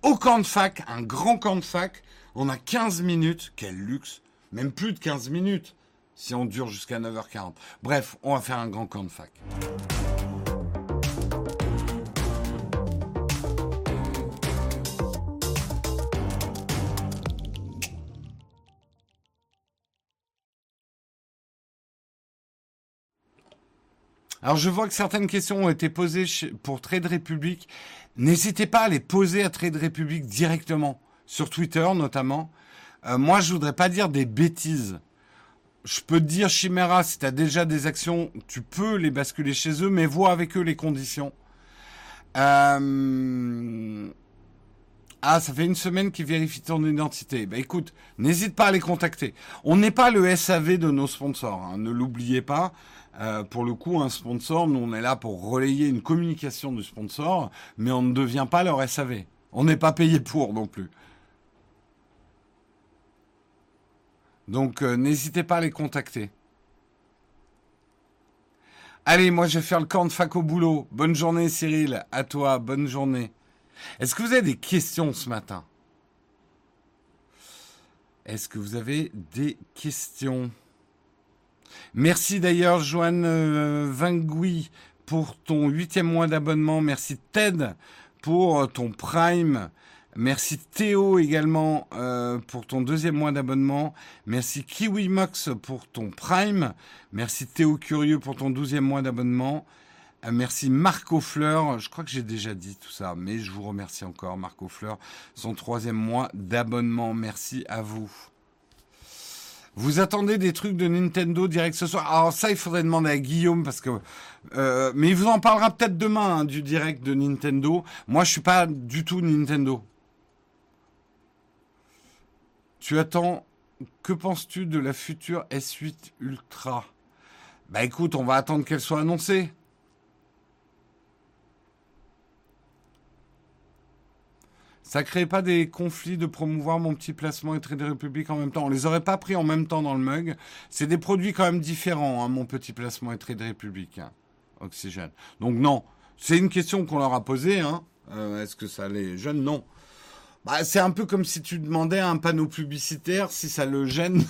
au camp de fac, un grand camp de fac. On a 15 minutes, quel luxe, même plus de 15 minutes si on dure jusqu'à 9h40. Bref, on va faire un grand camp de fac. Alors je vois que certaines questions ont été posées pour Trade Republic. N'hésitez pas à les poser à Trade Republic directement, sur Twitter notamment. Euh, moi, je voudrais pas dire des bêtises. Je peux te dire, Chimera, si tu as déjà des actions, tu peux les basculer chez eux, mais vois avec eux les conditions. Euh... Ah, ça fait une semaine qu'ils vérifient ton identité. Bah écoute, n'hésite pas à les contacter. On n'est pas le SAV de nos sponsors, hein, ne l'oubliez pas. Euh, pour le coup, un sponsor, nous, on est là pour relayer une communication du sponsor, mais on ne devient pas leur SAV. On n'est pas payé pour non plus. Donc, euh, n'hésitez pas à les contacter. Allez, moi, je vais faire le camp de fac au boulot. Bonne journée, Cyril. À toi, bonne journée. Est-ce que vous avez des questions ce matin? Est-ce que vous avez des questions? Merci d'ailleurs, Joanne euh, pour ton huitième mois d'abonnement. Merci Ted pour ton Prime. Merci Théo également euh, pour ton deuxième mois d'abonnement. Merci KiwiMox pour ton Prime. Merci Théo Curieux pour ton douzième mois d'abonnement. merci Marco Fleur. Je crois que j'ai déjà dit tout ça, mais je vous remercie encore Marco Fleur. Son troisième mois d'abonnement. Merci à vous. Vous attendez des trucs de Nintendo direct ce soir? Alors ça, il faudrait demander à Guillaume parce que, euh, mais il vous en parlera peut-être demain hein, du direct de Nintendo. Moi, je suis pas du tout Nintendo. Tu attends. Que penses-tu de la future S8 Ultra? Bah écoute, on va attendre qu'elle soit annoncée. Ça crée pas des conflits de promouvoir mon petit placement et Trader Republic en même temps? On les aurait pas pris en même temps dans le mug. C'est des produits quand même différents, hein, mon petit placement et Trader Republic. Hein, oxygène. Donc non, c'est une question qu'on leur a posée. Hein. Euh, est-ce que ça les gêne? Non. Bah, c'est un peu comme si tu demandais à un panneau publicitaire si ça le gêne.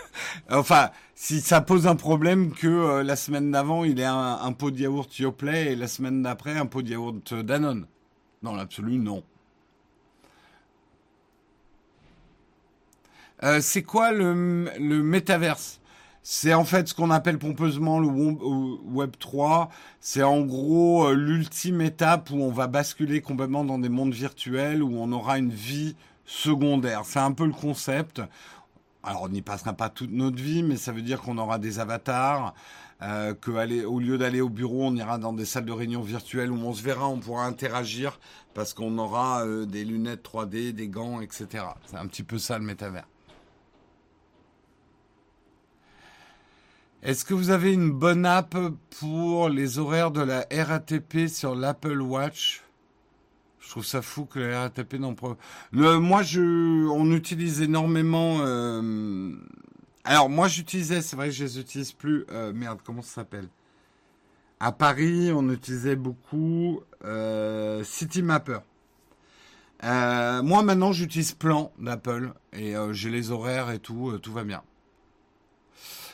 enfin, si ça pose un problème que euh, la semaine d'avant, il ait un, pot de yaourt Yoplait et la semaine d'après, un pot de yaourt Danone. Dans l'absolu, non. Euh, c'est quoi le, le métaverse? C'est en fait ce qu'on appelle pompeusement le Web 3. C'est en gros euh, l'ultime étape où on va basculer complètement dans des mondes virtuels où on aura une vie secondaire. C'est un peu le concept. Alors on n'y passera pas toute notre vie, mais ça veut dire qu'on aura des avatars. Euh, que aller, au lieu d'aller au bureau, on ira dans des salles de réunion virtuelles où on se verra, on pourra interagir parce qu'on aura des lunettes 3D, des gants, etc. C'est un petit peu ça le métavers. Est-ce que vous avez une bonne app pour les horaires de la RATP sur l'Apple Watch? Je trouve ça fou que la RATP n'en pro... moi, je, on utilise énormément. Euh, alors, moi, j'utilisais, c'est vrai que je les utilise plus. Euh, merde, comment ça s'appelle? À Paris, on utilisait beaucoup euh, CityMapper. moi, maintenant, j'utilise Plan d'Apple et j'ai les horaires et tout, tout va bien.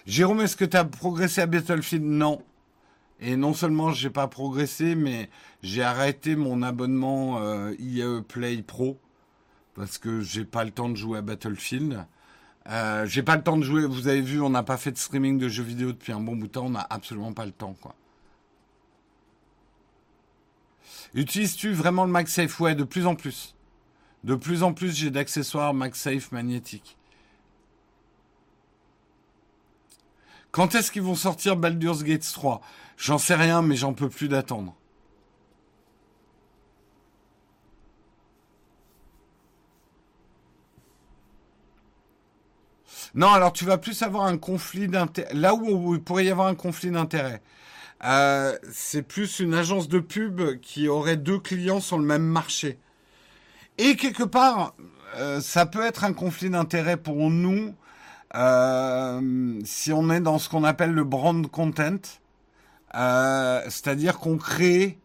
Jérôme, est-ce que tu as progressé à Battlefield? Non. Et non seulement j'ai pas progressé, mais j'ai arrêté mon abonnement euh, IE Play Pro parce que j'ai pas le temps de jouer à Battlefield. Euh, j'ai pas le temps de jouer. Vous avez vu, on n'a pas fait de streaming de jeux vidéo depuis un bon bout de temps. On n'a absolument pas le temps, quoi. Utilises-tu vraiment le MagSafe? Ouais, de plus en plus. De plus en plus, j'ai d'accessoires MagSafe magnétiques. Quand est-ce qu'ils vont sortir Baldur's Gate 3 J'en sais rien, mais j'en peux plus d'attendre. Non, alors tu vas plus avoir un conflit d'intérêt. Là où il pourrait y avoir un conflit d'intérêt, euh, c'est plus une agence de pub qui aurait deux clients sur le même marché. Et quelque part, euh, ça peut être un conflit d'intérêt pour nous euh, si on est dans ce qu'on appelle le brand content, c'est-à-dire qu'on crée,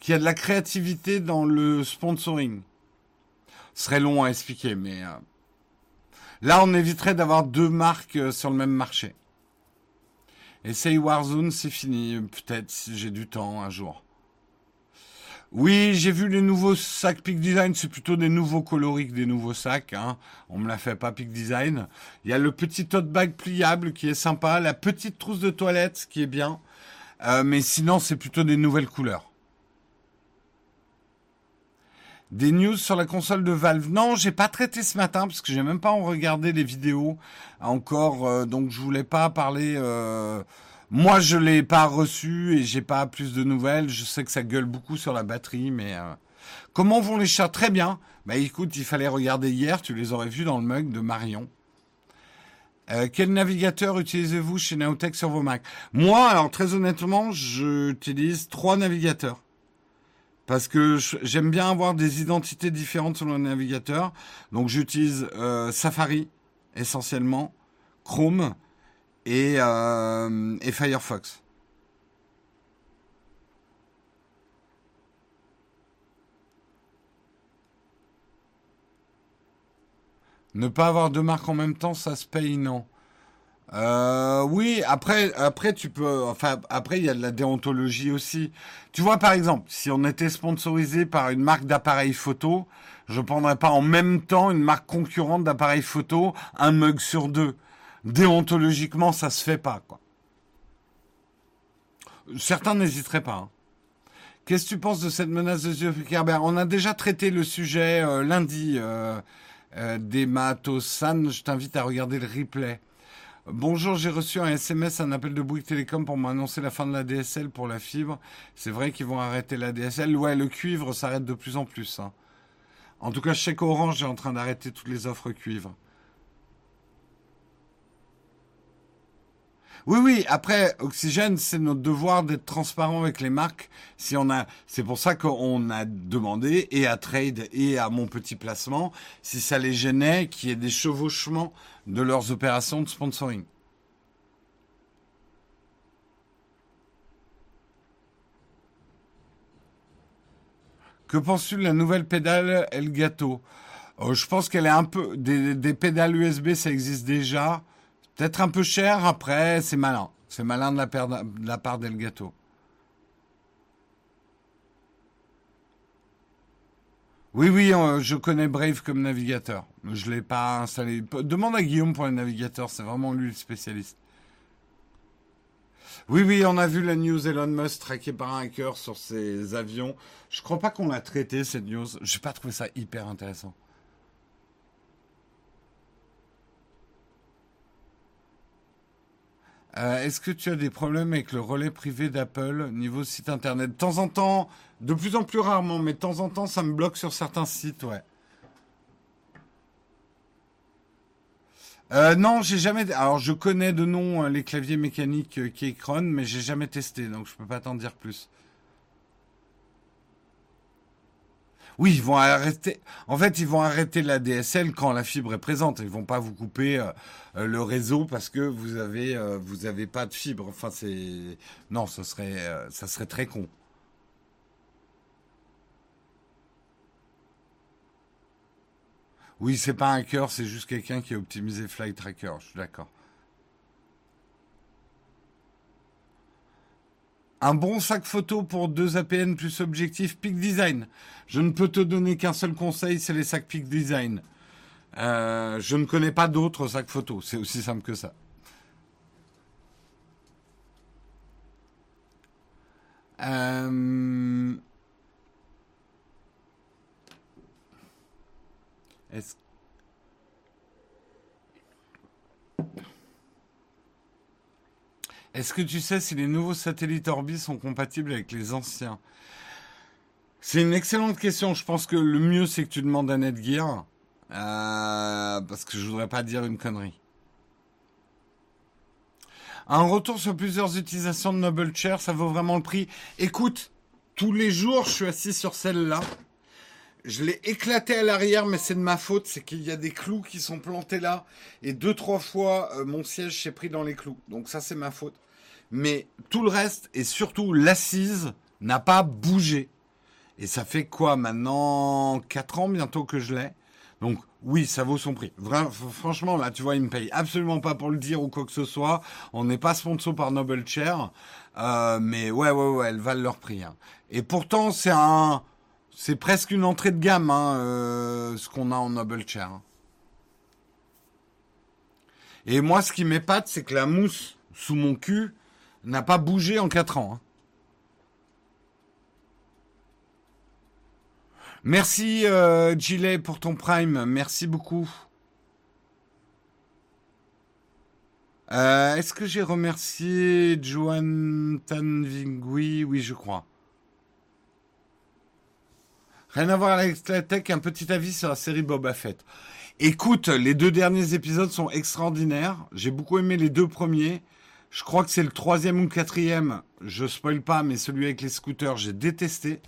qu'il y a de la créativité dans le sponsoring. Ce serait long à expliquer, mais Là, on éviterait d'avoir deux marques euh, sur le même marché. Essaye Warzone, c'est fini. Peut-être si j'ai du temps un jour. Oui, j'ai vu les nouveaux sacs Peak Design. C'est plutôt des nouveaux coloris que des nouveaux sacs. Hein. On me l'a fait pas Peak Design. Il y a le petit tote bag pliable qui est sympa. La petite trousse de toilette qui est bien. Euh, mais sinon, c'est plutôt des nouvelles couleurs. Des news sur la console de Valve. Non, j'ai pas traité ce matin parce que j'ai même pas en regardé les vidéos encore, euh, donc je voulais pas parler. Euh, moi, je l'ai pas reçu et j'ai pas plus de nouvelles. Je sais que ça gueule beaucoup sur la batterie, mais euh, comment vont les chats? Très bien. Bah écoute, il fallait regarder hier. Tu les aurais vus dans le mug de Marion. quel navigateur utilisez-vous chez Naotech sur vos Mac Moi, alors très honnêtement, j'utilise trois navigateurs. Parce que j'aime bien avoir des identités différentes sur le navigateur. Donc j'utilise euh, Safari essentiellement, Chrome et, euh, et Firefox. Ne pas avoir deux marques en même temps, ça se paye, non. Euh, oui, après, après tu peux, enfin, après il y a de la déontologie aussi. Tu vois, par exemple, si on était sponsorisé par une marque d'appareil photo, je prendrais pas en même temps une marque concurrente d'appareil photo, un mug sur deux. Déontologiquement, ça se fait pas, quoi. Certains n'hésiteraient pas. Hein. Qu'est-ce que tu penses de cette menace de Zuckerberg On a déjà traité le sujet euh, lundi euh, euh, des Matosan. Je t'invite à regarder le replay. Bonjour, j'ai reçu un SMS, un appel de Bouygues Télécom pour m'annoncer la fin de la DSL pour la fibre. C'est vrai qu'ils vont arrêter la DSL. Ouais, le cuivre s'arrête de plus en plus. Hein. En tout cas, chez Orange est en train d'arrêter toutes les offres cuivre. Oui, oui. Après, Oxygène, c'est notre devoir d'être transparent avec les marques. Si on a, c'est pour ça qu'on a demandé et à Trade et à mon petit placement si ça les gênait qu'il y ait des chevauchements de leurs opérations de sponsoring. Que penses-tu de la nouvelle pédale Elgato euh, Je pense qu'elle est un peu des, des pédales USB, ça existe déjà. Peut-être un peu cher, après, c'est malin. C'est malin de la, part d'Elgato. Oui, oui, je connais Brave comme navigateur. Je ne l'ai pas installé. Demande à Guillaume pour les navigateurs, c'est vraiment lui le spécialiste. Oui, oui, on a vu la news Elon Musk traqué par un hacker sur ses avions. Je crois pas qu'on l'a traité cette news. J'ai pas trouvé ça hyper intéressant. Euh, est-ce que tu as des problèmes avec le relais privé d'Apple niveau site internet? De temps en temps, de plus en plus rarement, mais de temps en temps, ça me bloque sur certains sites, ouais. Euh, non, j'ai jamais. Alors, je connais de nom euh, les claviers mécaniques euh, Keychron, mais j'ai jamais testé, donc je peux pas t'en dire plus. Oui, ils vont arrêter. En fait, ils vont arrêter la DSL quand la fibre est présente. Ils vont pas vous couper euh, euh, le réseau parce que vous avez euh, vous avez pas de fibre. Enfin, c'est non, ça serait ça serait très con. Oui, c'est pas un cœur, c'est juste quelqu'un qui a optimisé Flight Tracker. Je suis d'accord. Un bon sac photo pour deux APN plus objectif Peak Design. Je ne peux te donner qu'un seul conseil, c'est les sacs Peak Design. Euh, je ne connais pas d'autres sacs photo. C'est aussi simple que ça. Euh, est-ce Est-ce que tu sais si les nouveaux satellites Orbi sont compatibles avec les anciens? C'est une excellente question. Je pense que le mieux, c'est que tu demandes à Netgear. Euh, parce que je voudrais pas dire une connerie. Un retour sur plusieurs utilisations de Noble Chair, ça vaut vraiment le prix. Écoute, tous les jours, je suis assis sur celle-là. Je l'ai éclaté à l'arrière, mais c'est de ma faute. C'est qu'il y a des clous qui sont plantés là. Et deux, trois fois, euh, mon siège s'est pris dans les clous. Donc ça, c'est ma faute. Mais tout le reste, et surtout l'assise, n'a pas bougé. Et ça fait quoi maintenant 4 ans bientôt que je l'ai? Donc oui, ça vaut son prix. franchement, là, tu vois, il me paye absolument pas pour le dire ou quoi que ce soit. On n'est pas sponsor par Noble Chair, euh, mais ouais, ouais, ouais, elles valent leur prix. Hein. Et pourtant, c'est un, c'est presque une entrée de gamme, hein, euh, ce qu'on a en Noble Chair. Hein. Et moi, ce qui m'épate, c'est que la mousse sous mon cul n'a pas bougé en 4 ans. Hein. Merci euh, Gilet pour ton prime, merci beaucoup. Euh, est-ce que j'ai remercié Joan Tanvingui? Oui, je crois. Rien à voir avec la tech, un petit avis sur la série Boba Fett. Écoute, les deux derniers épisodes sont extraordinaires. J'ai beaucoup aimé les deux premiers. Je crois que c'est le troisième ou le quatrième. Je spoil pas, mais celui avec les scooters, j'ai détesté.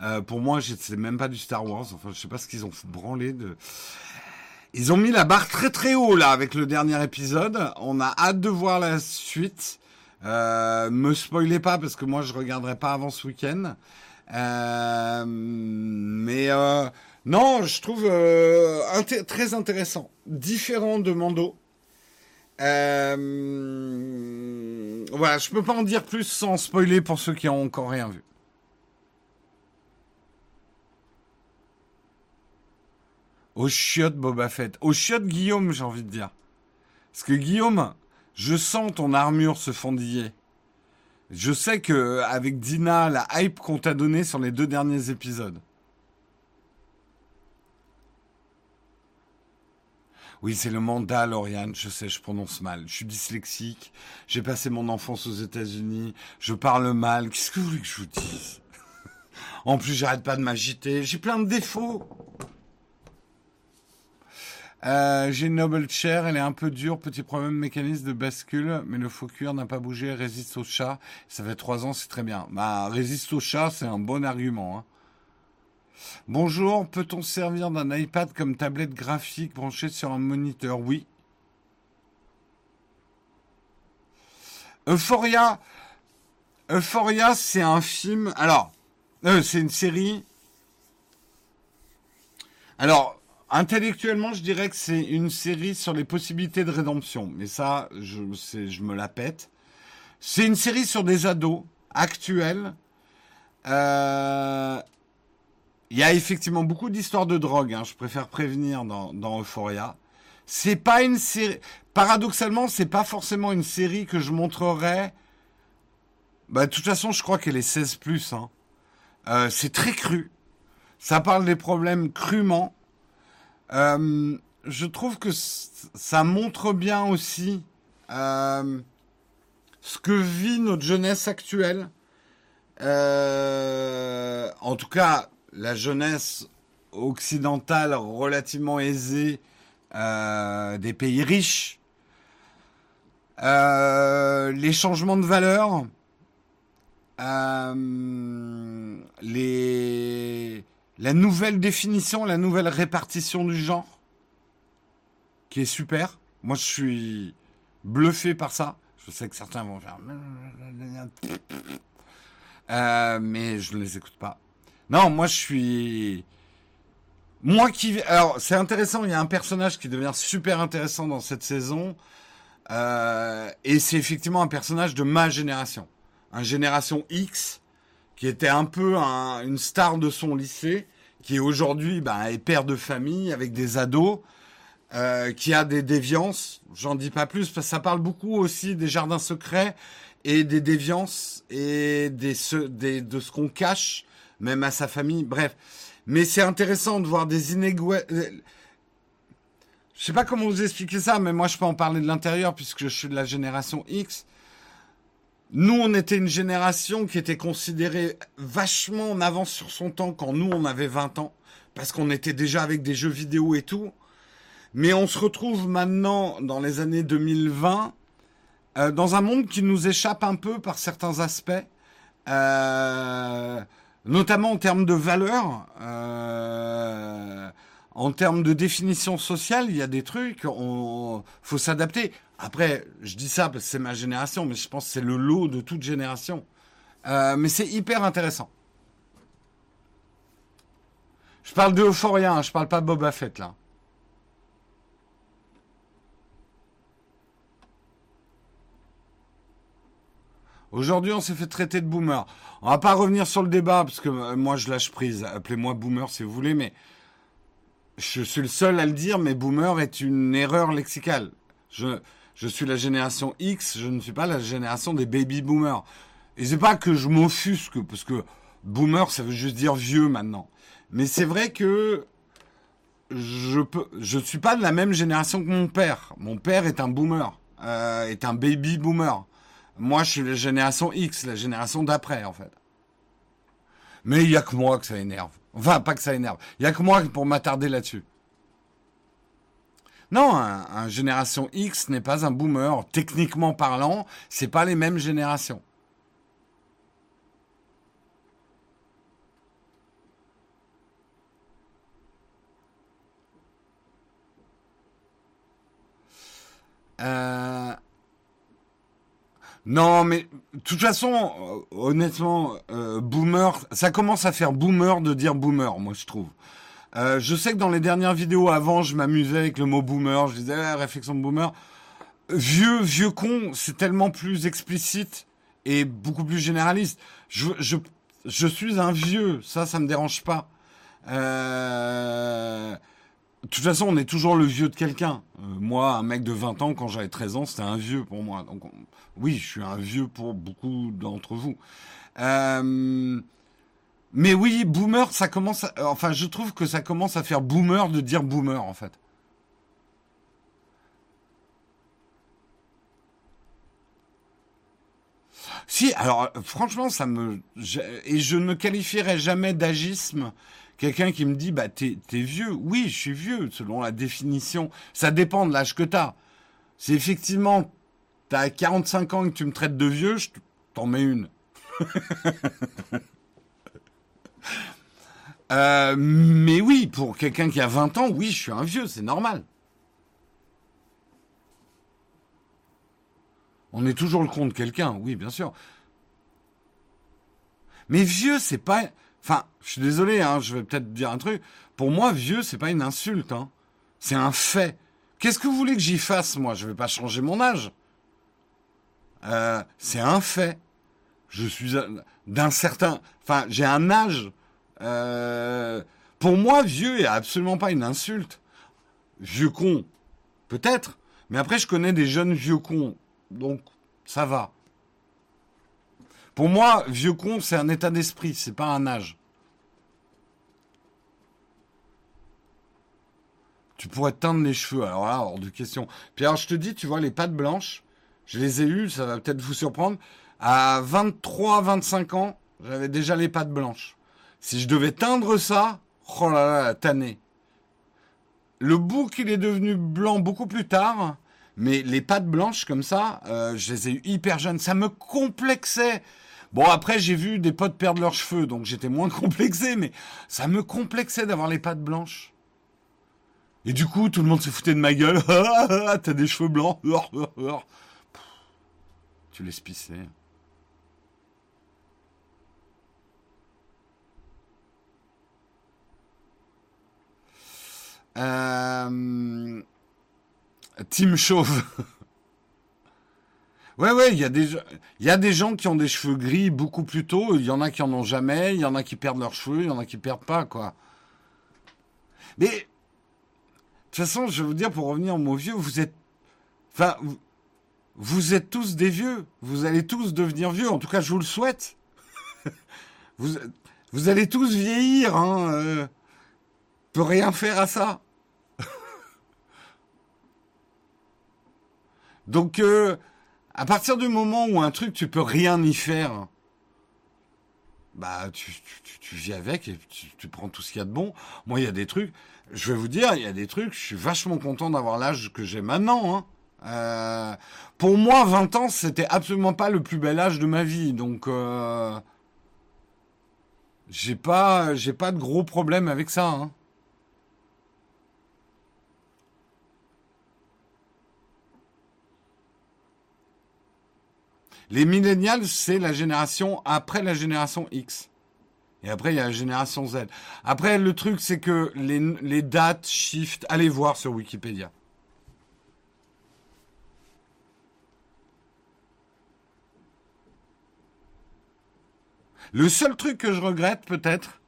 Euh, pour moi, c'est même pas du Star Wars. Enfin, je sais pas ce qu'ils ont branlé de. Ils ont mis la barre très très haut là avec le dernier épisode. On a hâte de voir la suite. Euh, me spoilez pas parce que moi je regarderai pas avant ce week-end. Euh, mais non, je trouve très intéressant, différent de Mando. Euh, voilà, je peux pas en dire plus sans spoiler pour ceux qui ont encore rien vu. Au chiottes Boba Fett. Au chiottes Guillaume, j'ai envie de dire. Parce que Guillaume, je sens ton armure se fondiller. Je sais que avec Dina, la hype qu'on t'a donnée sur les deux derniers épisodes. Oui, c'est le mandat, Lauriane. Je sais, je prononce mal. Je suis dyslexique. J'ai passé mon enfance aux États-Unis. Je parle mal. Qu'est-ce que vous voulez que je vous dise? En plus, j'arrête pas de m'agiter. J'ai plein de défauts. Euh, j'ai une Noble Chair, elle est un peu dure, petit problème mécanisme de bascule, mais le faux cuir n'a pas bougé, résiste au chat. Ça fait trois ans, c'est très bien. Bah, résiste au chat, c'est un bon argument. Hein. Bonjour, peut-on servir d'un iPad comme tablette graphique branchée sur un moniteur? Oui. Euphoria, Euphoria, c'est un film. Alors, euh, c'est une série. Alors, Intellectuellement, je dirais que c'est une série sur les possibilités de rédemption. Mais ça, je, je me la pète. C'est une série sur des ados actuels. Euh, il y a effectivement beaucoup d'histoires de drogue. Hein, je préfère prévenir dans, Euphoria. C'est pas une série. Paradoxalement, c'est pas forcément une série que je montrerais. Bah, de toute façon, je crois qu'elle est 16 hein. euh, c'est très cru. Ça parle des problèmes crûment. Euh, je trouve que ça montre bien aussi euh, ce que vit notre jeunesse actuelle. En tout cas, la jeunesse occidentale relativement aisée des pays riches. les changements de valeurs, les la nouvelle définition, la nouvelle répartition du genre, qui est super. Moi, je suis bluffé par ça. Je sais que certains vont faire... Euh, mais je ne les écoute pas. Non, moi, je suis... Moi qui... Alors, c'est intéressant, il y a un personnage qui devient super intéressant dans cette saison. Euh, et c'est effectivement un personnage de ma génération. un génération X, qui était un peu une star de son lycée, qui aujourd'hui bah, est père de famille avec des ados, euh, qui a des déviances. J'en dis pas plus parce que ça parle beaucoup aussi des jardins secrets et des déviances et des de ce qu'on cache même à sa famille. Bref, mais c'est intéressant de voir des inégalités. Je sais pas comment vous expliquer ça, mais moi je peux en parler de l'intérieur puisque je suis de la génération X. Nous, on était une génération qui était considérée vachement en avance sur son temps quand nous, on avait 20 ans, parce qu'on était déjà avec des jeux vidéo et tout. Mais on se retrouve maintenant, dans les années 2020, euh, dans un monde qui nous échappe un peu par certains aspects, euh, notamment en termes de valeurs. Euh, en termes de définition sociale, il y a des trucs, on faut s'adapter. Après, je dis ça parce que c'est ma génération, mais je pense que c'est le lot de toute génération. Euh, mais c'est hyper intéressant. Je parle de Euphoria, hein, je parle pas de Boba Fett là. Aujourd'hui, on s'est fait traiter de boomer. On va pas revenir sur le débat parce que euh, moi je lâche prise. Appelez-moi boomer si vous voulez, mais je suis le seul à le dire, mais boomer est une erreur lexicale. Je, suis la génération X, je ne suis pas la génération des baby boomers. Et c'est pas que je m'offusque, parce que boomer, ça veut juste dire vieux maintenant. Mais c'est vrai que je peux, je suis pas de la même génération que mon père. Mon père est un boomer, euh, est un baby boomer. Moi, je suis la génération X, la génération d'après, en fait. Mais il y a que moi que ça énerve. Enfin, pas que ça énerve. Il y a que moi pour m'attarder là-dessus. Non, un, génération X n'est pas un boomer. Techniquement parlant, c'est pas les mêmes générations. Euh, non, mais de toute façon, euh, honnêtement, euh, boomer, ça commence à faire boomer de dire boomer, moi je trouve. Euh, je sais que dans les dernières vidéos avant, je m'amusais avec le mot boomer, je disais ah, réflexion de boomer. Vieux, vieux con, c'est tellement plus explicite et beaucoup plus généraliste. Je, je, je suis un vieux, ça, ça me dérange pas. Euh, de toute façon, on est toujours le vieux de quelqu'un. Euh, moi, un mec de 20 ans, quand j'avais 13 ans, c'était un vieux pour moi. Donc, oui, je suis un vieux pour beaucoup d'entre vous. Euh, mais oui, boomer, ça commence. À, enfin, je trouve que ça commence à faire boomer de dire boomer, en fait. Si, alors franchement, ça me et je ne qualifierais jamais d'agisme Quelqu'un qui me dit, bah, t'es, vieux. Oui, je suis vieux, selon la définition. Ça dépend de l'âge que t'as. Si effectivement, t'as 45 ans et que tu me traites de vieux, je t'en mets une. Euh, mais oui, pour quelqu'un qui a 20 ans, oui, je suis un vieux, c'est normal. On est toujours le con de quelqu'un, oui, bien sûr. Mais vieux, c'est pas. Enfin, je suis désolé, hein, je vais peut-être dire un truc. Pour moi, vieux, c'est pas une insulte. Hein. C'est un fait. Qu'est-ce que vous voulez que j'y fasse, moi? Je vais pas changer mon âge. Euh, c'est un fait. Je suis d'un certain... Enfin, j'ai un âge. Euh, pour moi, vieux est absolument pas une insulte. Vieux con, peut-être. Mais après, je connais des jeunes vieux cons. Donc, ça va. Pour moi, vieux con, c'est un état d'esprit, c'est pas un âge. Tu pourrais teindre les cheveux, alors là, hors de question. Puis alors, je te dis, tu vois, les pattes blanches, je les ai eues, ça va peut-être vous surprendre. À 23, 25 ans, j'avais déjà les pattes blanches. Si je devais teindre ça, oh là là, tanné. Le bouc, il est devenu blanc beaucoup plus tard, mais les pattes blanches comme ça, euh, je les ai eues hyper jeunes. Ça me complexait. Bon, après, j'ai vu des potes perdre leurs cheveux, donc j'étais moins complexé, mais ça me complexait d'avoir les pattes blanches. Et du coup, tout le monde se foutait de ma gueule. T'as des cheveux blancs. tu laisses pisser. Euh... Team Chauve. Ouais, ouais, il y, a des, y a des gens qui ont des cheveux gris beaucoup plus tôt, il y en a qui en ont jamais, il y en a qui perdent leurs cheveux, il y en a qui perdent pas, quoi. Mais, toute façon, je vais vous dire, pour revenir au mot vieux, vous êtes... Enfin, vous, êtes tous des vieux. Vous allez tous devenir vieux, en tout cas, je vous le souhaite. vous, allez tous vieillir, hein. Euh, peut rien faire à ça. Donc, euh, à partir du moment où un truc, tu peux rien y faire, bah, tu, vis avec et tu prends tout ce qu'il y a de bon. Moi, il y a des trucs, je vais vous dire, il y a des trucs, je suis vachement content d'avoir l'âge que j'ai maintenant. Hein. Euh, pour moi, 20 ans, c'était absolument pas le plus bel âge de ma vie. Donc, euh, j'ai pas, pas de gros problèmes avec ça. Hein. Les millennials, c'est la génération après la génération X. Et après, il y a la génération Z. Après, le truc, c'est que les, dates shift. Allez voir sur Wikipédia. Le seul truc que je regrette, peut-être,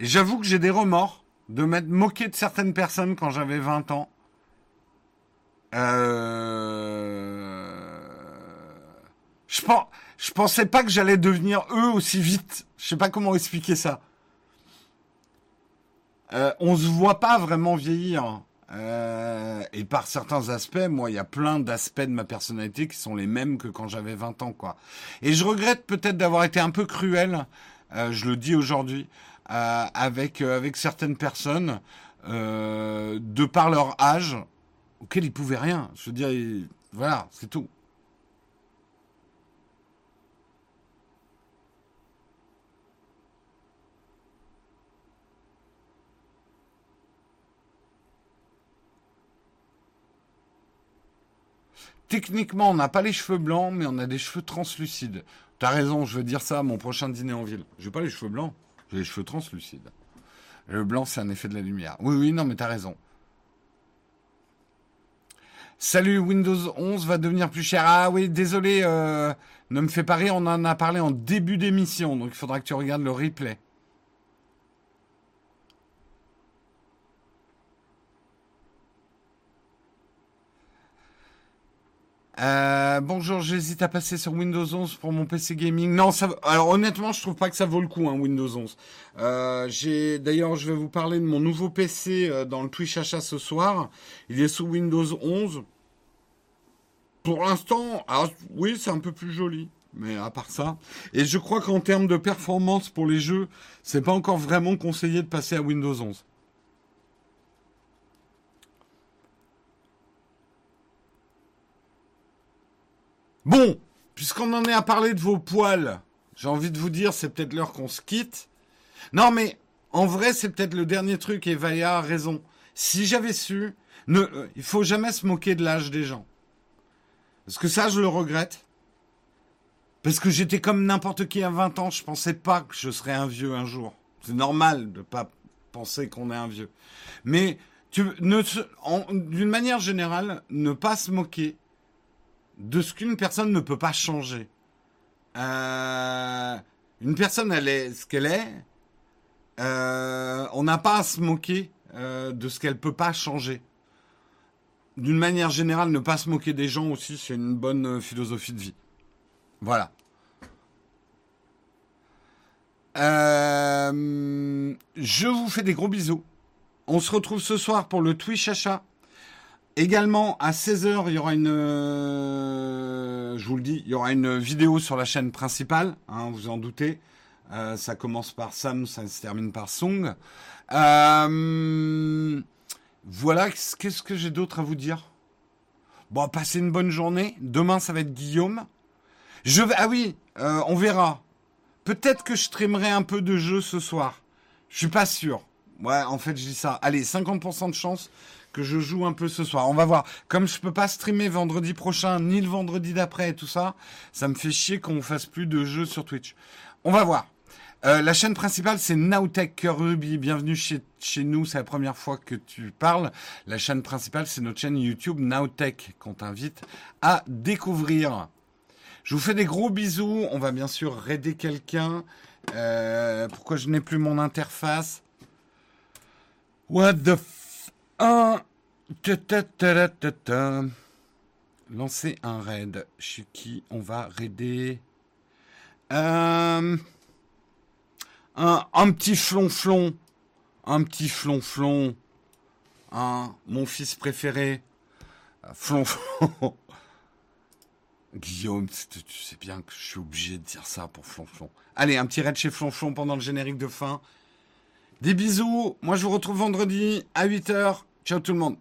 et j'avoue que j'ai des remords de m'être moqué de certaines personnes quand j'avais 20 ans. Euh... Je, pense, je pensais pas que j'allais devenir eux aussi vite. Je sais pas comment expliquer ça. Euh, on se voit pas vraiment vieillir. Euh, et par certains aspects, moi, il y a plein d'aspects de ma personnalité qui sont les mêmes que quand j'avais 20 ans, quoi. Et je regrette peut-être d'avoir été un peu cruel, euh, je le dis aujourd'hui, euh, avec avec certaines personnes, de par leur âge, auquel ils pouvaient rien. Je veux dire, voilà, c'est tout. Techniquement, on n'a pas les cheveux blancs, mais on a des cheveux translucides. T'as raison, je veux dire ça à mon prochain dîner en ville. J'ai pas les cheveux blancs, j'ai les cheveux translucides. Le blanc, c'est un effet de la lumière. Oui, oui, non, mais t'as raison. Salut, Windows 11 va devenir plus cher. Ah oui, désolé, euh, ne me fais pas rire, on en a parlé en début d'émission, donc il faudra que tu regardes le replay. Euh, bonjour, j'hésite à passer sur Windows 11 pour mon PC gaming. Non, ça, alors honnêtement, je trouve pas que ça vaut le coup, hein, Windows 11. Euh, j'ai, d'ailleurs, je vais vous parler de mon nouveau PC euh, dans le Twitch achat ce soir. Il est sous Windows 11. Pour l'instant, alors, oui, c'est un peu plus joli. Mais à part ça. Et je crois qu'en termes de performance pour les jeux, c'est pas encore vraiment conseillé de passer à Windows 11. Bon, puisqu'on en est à parler de vos poils, j'ai envie de vous dire, c'est peut-être l'heure qu'on se quitte. Non, mais en vrai, c'est peut-être le dernier truc et Vaya a raison. Si j'avais su, ne, euh, faut jamais se moquer de l'âge des gens. Parce que ça, je le regrette. Parce que j'étais comme n'importe qui à 20 ans, je pensais pas que je serais un vieux un jour. C'est normal de pas penser qu'on est un vieux. Mais tu ne d'une manière générale, ne pas se moquer de ce qu'une personne ne peut pas changer. Euh, une personne, elle est ce qu'elle est. Euh, on n'a pas à se moquer euh, de ce qu'elle peut pas changer. D'une manière générale, ne pas se moquer des gens aussi, c'est une bonne philosophie de vie. Voilà. Je vous fais des gros bisous. On se retrouve ce soir pour le Twitch achat. Également, à 16h, il y aura une... euh, je vous le dis, il y aura une vidéo sur la chaîne principale, hein, vous en doutez. Euh, ça commence par Sam, ça se termine par Song. Euh, voilà, qu'est-ce que j'ai d'autre à vous dire? Bon, passez une bonne journée. Demain, ça va être Guillaume. Je vais... Ah oui, on verra. Peut-être que je streamerai un peu de jeux ce soir. Je suis pas sûr. Ouais, en fait, je dis ça. Allez, 50% de chance que je joue un peu ce soir. On va voir. Comme je peux pas streamer vendredi prochain, ni le vendredi d'après et tout ça, ça me fait chier qu'on fasse plus de jeux sur Twitch. On va voir. Euh, la chaîne principale, c'est Nowtech Ruby. Bienvenue chez, nous, c'est la première fois que tu parles. La chaîne principale, c'est notre chaîne YouTube Nowtech qu'on t'invite à découvrir. Je vous fais des gros bisous. On va bien sûr raider quelqu'un. Euh, pourquoi je n'ai plus mon interface? What the. Un... Lancer un raid. Chez qui? On va raider euh, un, petit flonflon. Un petit flonflon. Un, mon fils préféré. Flonflon. Guillaume, tu sais bien que je suis obligé de dire ça pour Flonflon. Allez, un petit raid chez Flonflon pendant le générique de fin. Des bisous. Moi, je vous retrouve vendredi à 8h. Ciao tout le monde.